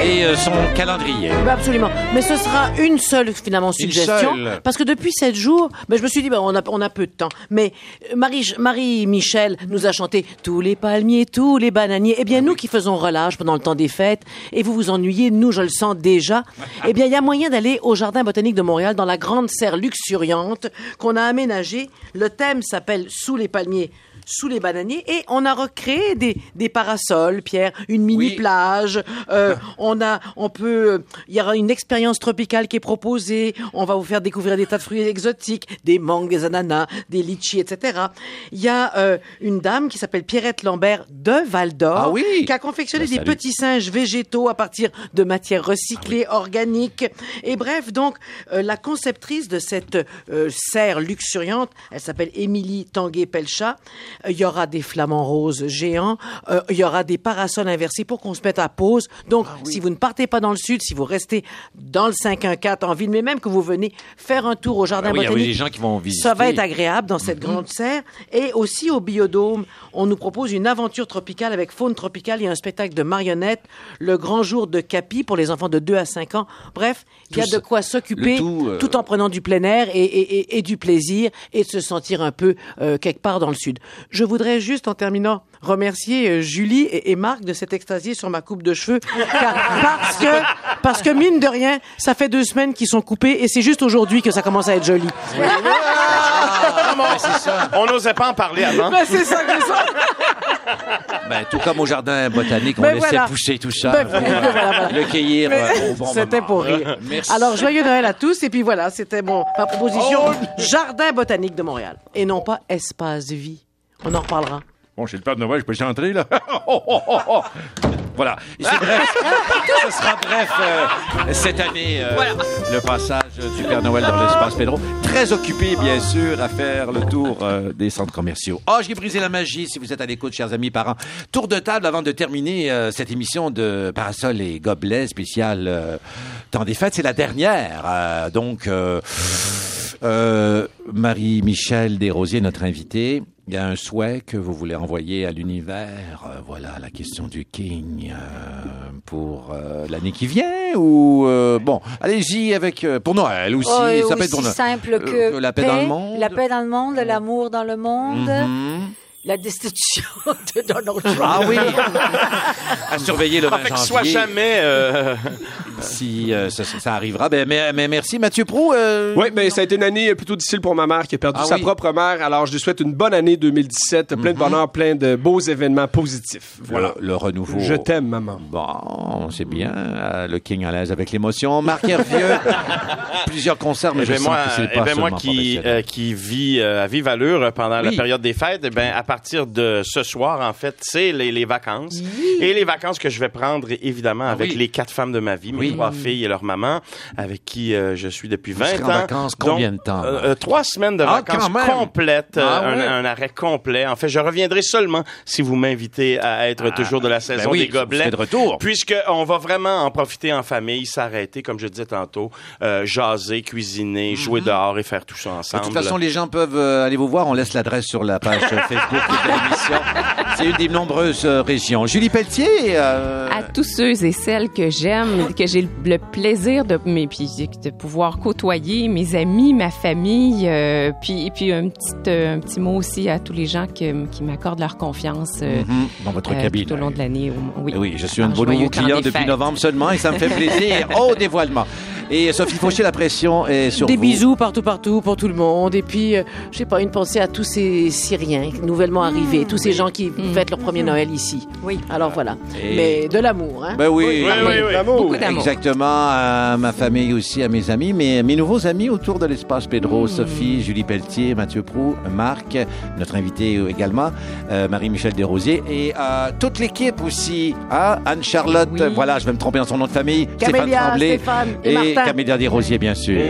et euh, son calendrier. Absolument. Mais ce sera une seule, finalement, suggestion. seule. Parce que depuis sept jours, ben, je me suis dit, ben, on, a, on a peu de temps. Mais euh, Marie, Marie-Michel nous a chanté tous les palmiers, tous les bananiers. Eh bien, nous qui faisons relâche pendant le temps des fêtes, et vous vous ennuyez, nous, je le sens déjà, eh bien, il y a moyen d'aller au Jardin botanique de Montréal dans la grande serre luxuriante qu'on a aménagée. Le thème s'appelle Sous les palmiers sous les bananiers et on a recréé des, des parasols, Pierre, une mini plage. euh, on a, on peut, il y aura une expérience tropicale qui est proposée. On va vous faire découvrir des tas de fruits exotiques, des mangues, des ananas, des litchis, etc. Il y a euh, une dame qui s'appelle Pierrette Lambert de Val d'Or, Ah oui? qui a confectionné Je des petits singes végétaux à partir de matières recyclées, organiques. Et bref, donc, euh, la conceptrice de cette euh, serre luxuriante, elle s'appelle Émilie Tanguay-Pelchat. Euh, Il y aura des flamants roses géants. Euh, Il y aura des parasols inversés pour qu'on se mette à pause. Donc, si vous ne partez pas dans le sud, si vous restez dans le 514 en ville, mais même que vous venez faire un tour au jardin Ah oui, il y a botanique, des gens qui vont visiter. ça va être agréable dans cette grande serre. Et aussi au Biodôme, on nous propose une aventure tropicale avec faune tropicale et un spectacle de marionnettes, le grand jour de Capi pour les enfants de 2 à 5 ans. Bref, il y a de quoi s'occuper tout, euh, tout en prenant du plein air et, et- et- et du plaisir et de se sentir un peu euh, quelque part dans le sud. Je voudrais juste, en terminant, remercier euh, Julie et, et Marc de s'être extasiés sur ma coupe de cheveux. car- parce que, parce que mine de rien, ça fait deux semaines qu'ils sont coupés et c'est juste aujourd'hui que ça commence à être joli. On n'osait pas en parler avant. Ben, c'est ça que ça. Ben, tout comme au jardin botanique, on Ben, laissait voilà. pousser tout ça. Ben, pour, voilà, voilà. Le cueillir Mais euh, au bon C'était pour rire. Merci. Alors, joyeux Noël à tous. Et puis voilà, c'était mon, ma proposition. Jardin botanique de Montréal. Et non pas espace vie. On en reparlera. Bon, chez le Père Noël, je peux chanter, là? Oh, oh, oh, oh. Voilà. Et c'est bref. Ce sera bref euh, cette année, euh, le passage du Père Noël dans l'espace Pedro. Très occupé, bien sûr, à faire le tour euh, des centres commerciaux. Oh, j'ai brisé la magie si vous êtes à l'écoute, chers amis parents. Tour de table avant de terminer cette émission de Parasol et Gobelets spécial euh, Temps des fêtes. C'est la dernière. euh, donc, euh, euh, Marie-Michel Desrosiers, notre invitée. Il y a un souhait que vous voulez envoyer à l'univers. Euh, voilà la question du King euh, pour euh, l'année qui vient ou euh, bon, allez-y avec euh, pour Noël aussi. Oh, ça peut être pour aussi simple que Euh, la paix, dans le monde. La paix dans le monde, l'amour dans le monde, Mhm. La destitution de Donald Trump. Ah oui. à surveiller le 20 Fait que janvier. soit jamais. euh, Si euh, ça, ça arrivera. Ben, mais, mais merci Mathieu Pro. euh, Oui, mais ça a été une année plutôt difficile pour ma mère qui a perdu Ah sa oui? Mhm. propre mère. Alors, je lui souhaite une bonne année 2017, plein de bonheur, plein de beaux événements positifs. Voilà le, renouveau. Je t'aime, maman. Bon, c'est bien. euh, le King à l'aise avec l'émotion. Marc Hervieux, plusieurs concerts, mais Eh je ben sens moi, que c'est eh pas ben moi qui, euh, qui vis euh, à vive allure pendant la période des fêtes, eh ben, à partir de ce soir, en fait, c'est les, les vacances. Et les vacances que je vais prendre, évidemment, avec Ah oui. les quatre femmes de ma vie, mes Oui. trois filles et leur maman, avec qui euh, je suis depuis 20 serez ans. en vacances combien Donc, de temps, euh, euh, Trois semaines de Ah, vacances complètes, euh, Ah un, arrêt complet. En fait, je reviendrai seulement si vous m'invitez à être toujours de la saison ben oui, des gobelets. de retour. Puisque on va vraiment en profiter en famille, s'arrêter, comme je disais tantôt, euh, jaser, cuisiner, jouer dehors et faire tout ça De ensemble. toute façon, les gens peuvent euh, aller vous voir. On laisse l'adresse sur la page Facebook de l'émission. C'est une des nombreuses euh, régions. Julie Pelletier. euh, À tous ceux et celles que j'aime, que j'ai le plaisir de, mais puis de pouvoir côtoyer, mes amis, ma famille, euh, puis puis un petit euh, un petit mot aussi à tous les gens que- qui m'accordent leur confiance mhm, dans votre cabine. tout au long de l'année. Oui. Oui, je suis un joyeux nouveau client depuis fêtes. novembre seulement et ça me fait plaisir. Au dévoilement. Et Sophie Fauché, la pression est sur Des vous. bisous partout, partout pour tout le monde. Et puis, euh, je sais pas, une pensée à tous ces Syriens nouvellement arrivés, tous ces gens qui fêtent leur premier Noël ici. Oui. Alors voilà. Et- Mais de l'amour, hein? Ben oui. Oui, oui, oui. Beaucoup d'amour. Exactement, à ma famille aussi, à mes amis, mais mes nouveaux amis autour de l'espace Pedro, Sophie, Julie Pelletier, Mathieu Prou, Marc, notre invité également, euh, Marie-Michel Desrosiers et euh, toute l'équipe aussi, hein, Anne-Charlotte, Oui. voilà, je vais me tromper dans son nom de famille, Stéphane Camélia, Tremblay Stéphane et et Martin. Camélia Desrosiers, bien sûr.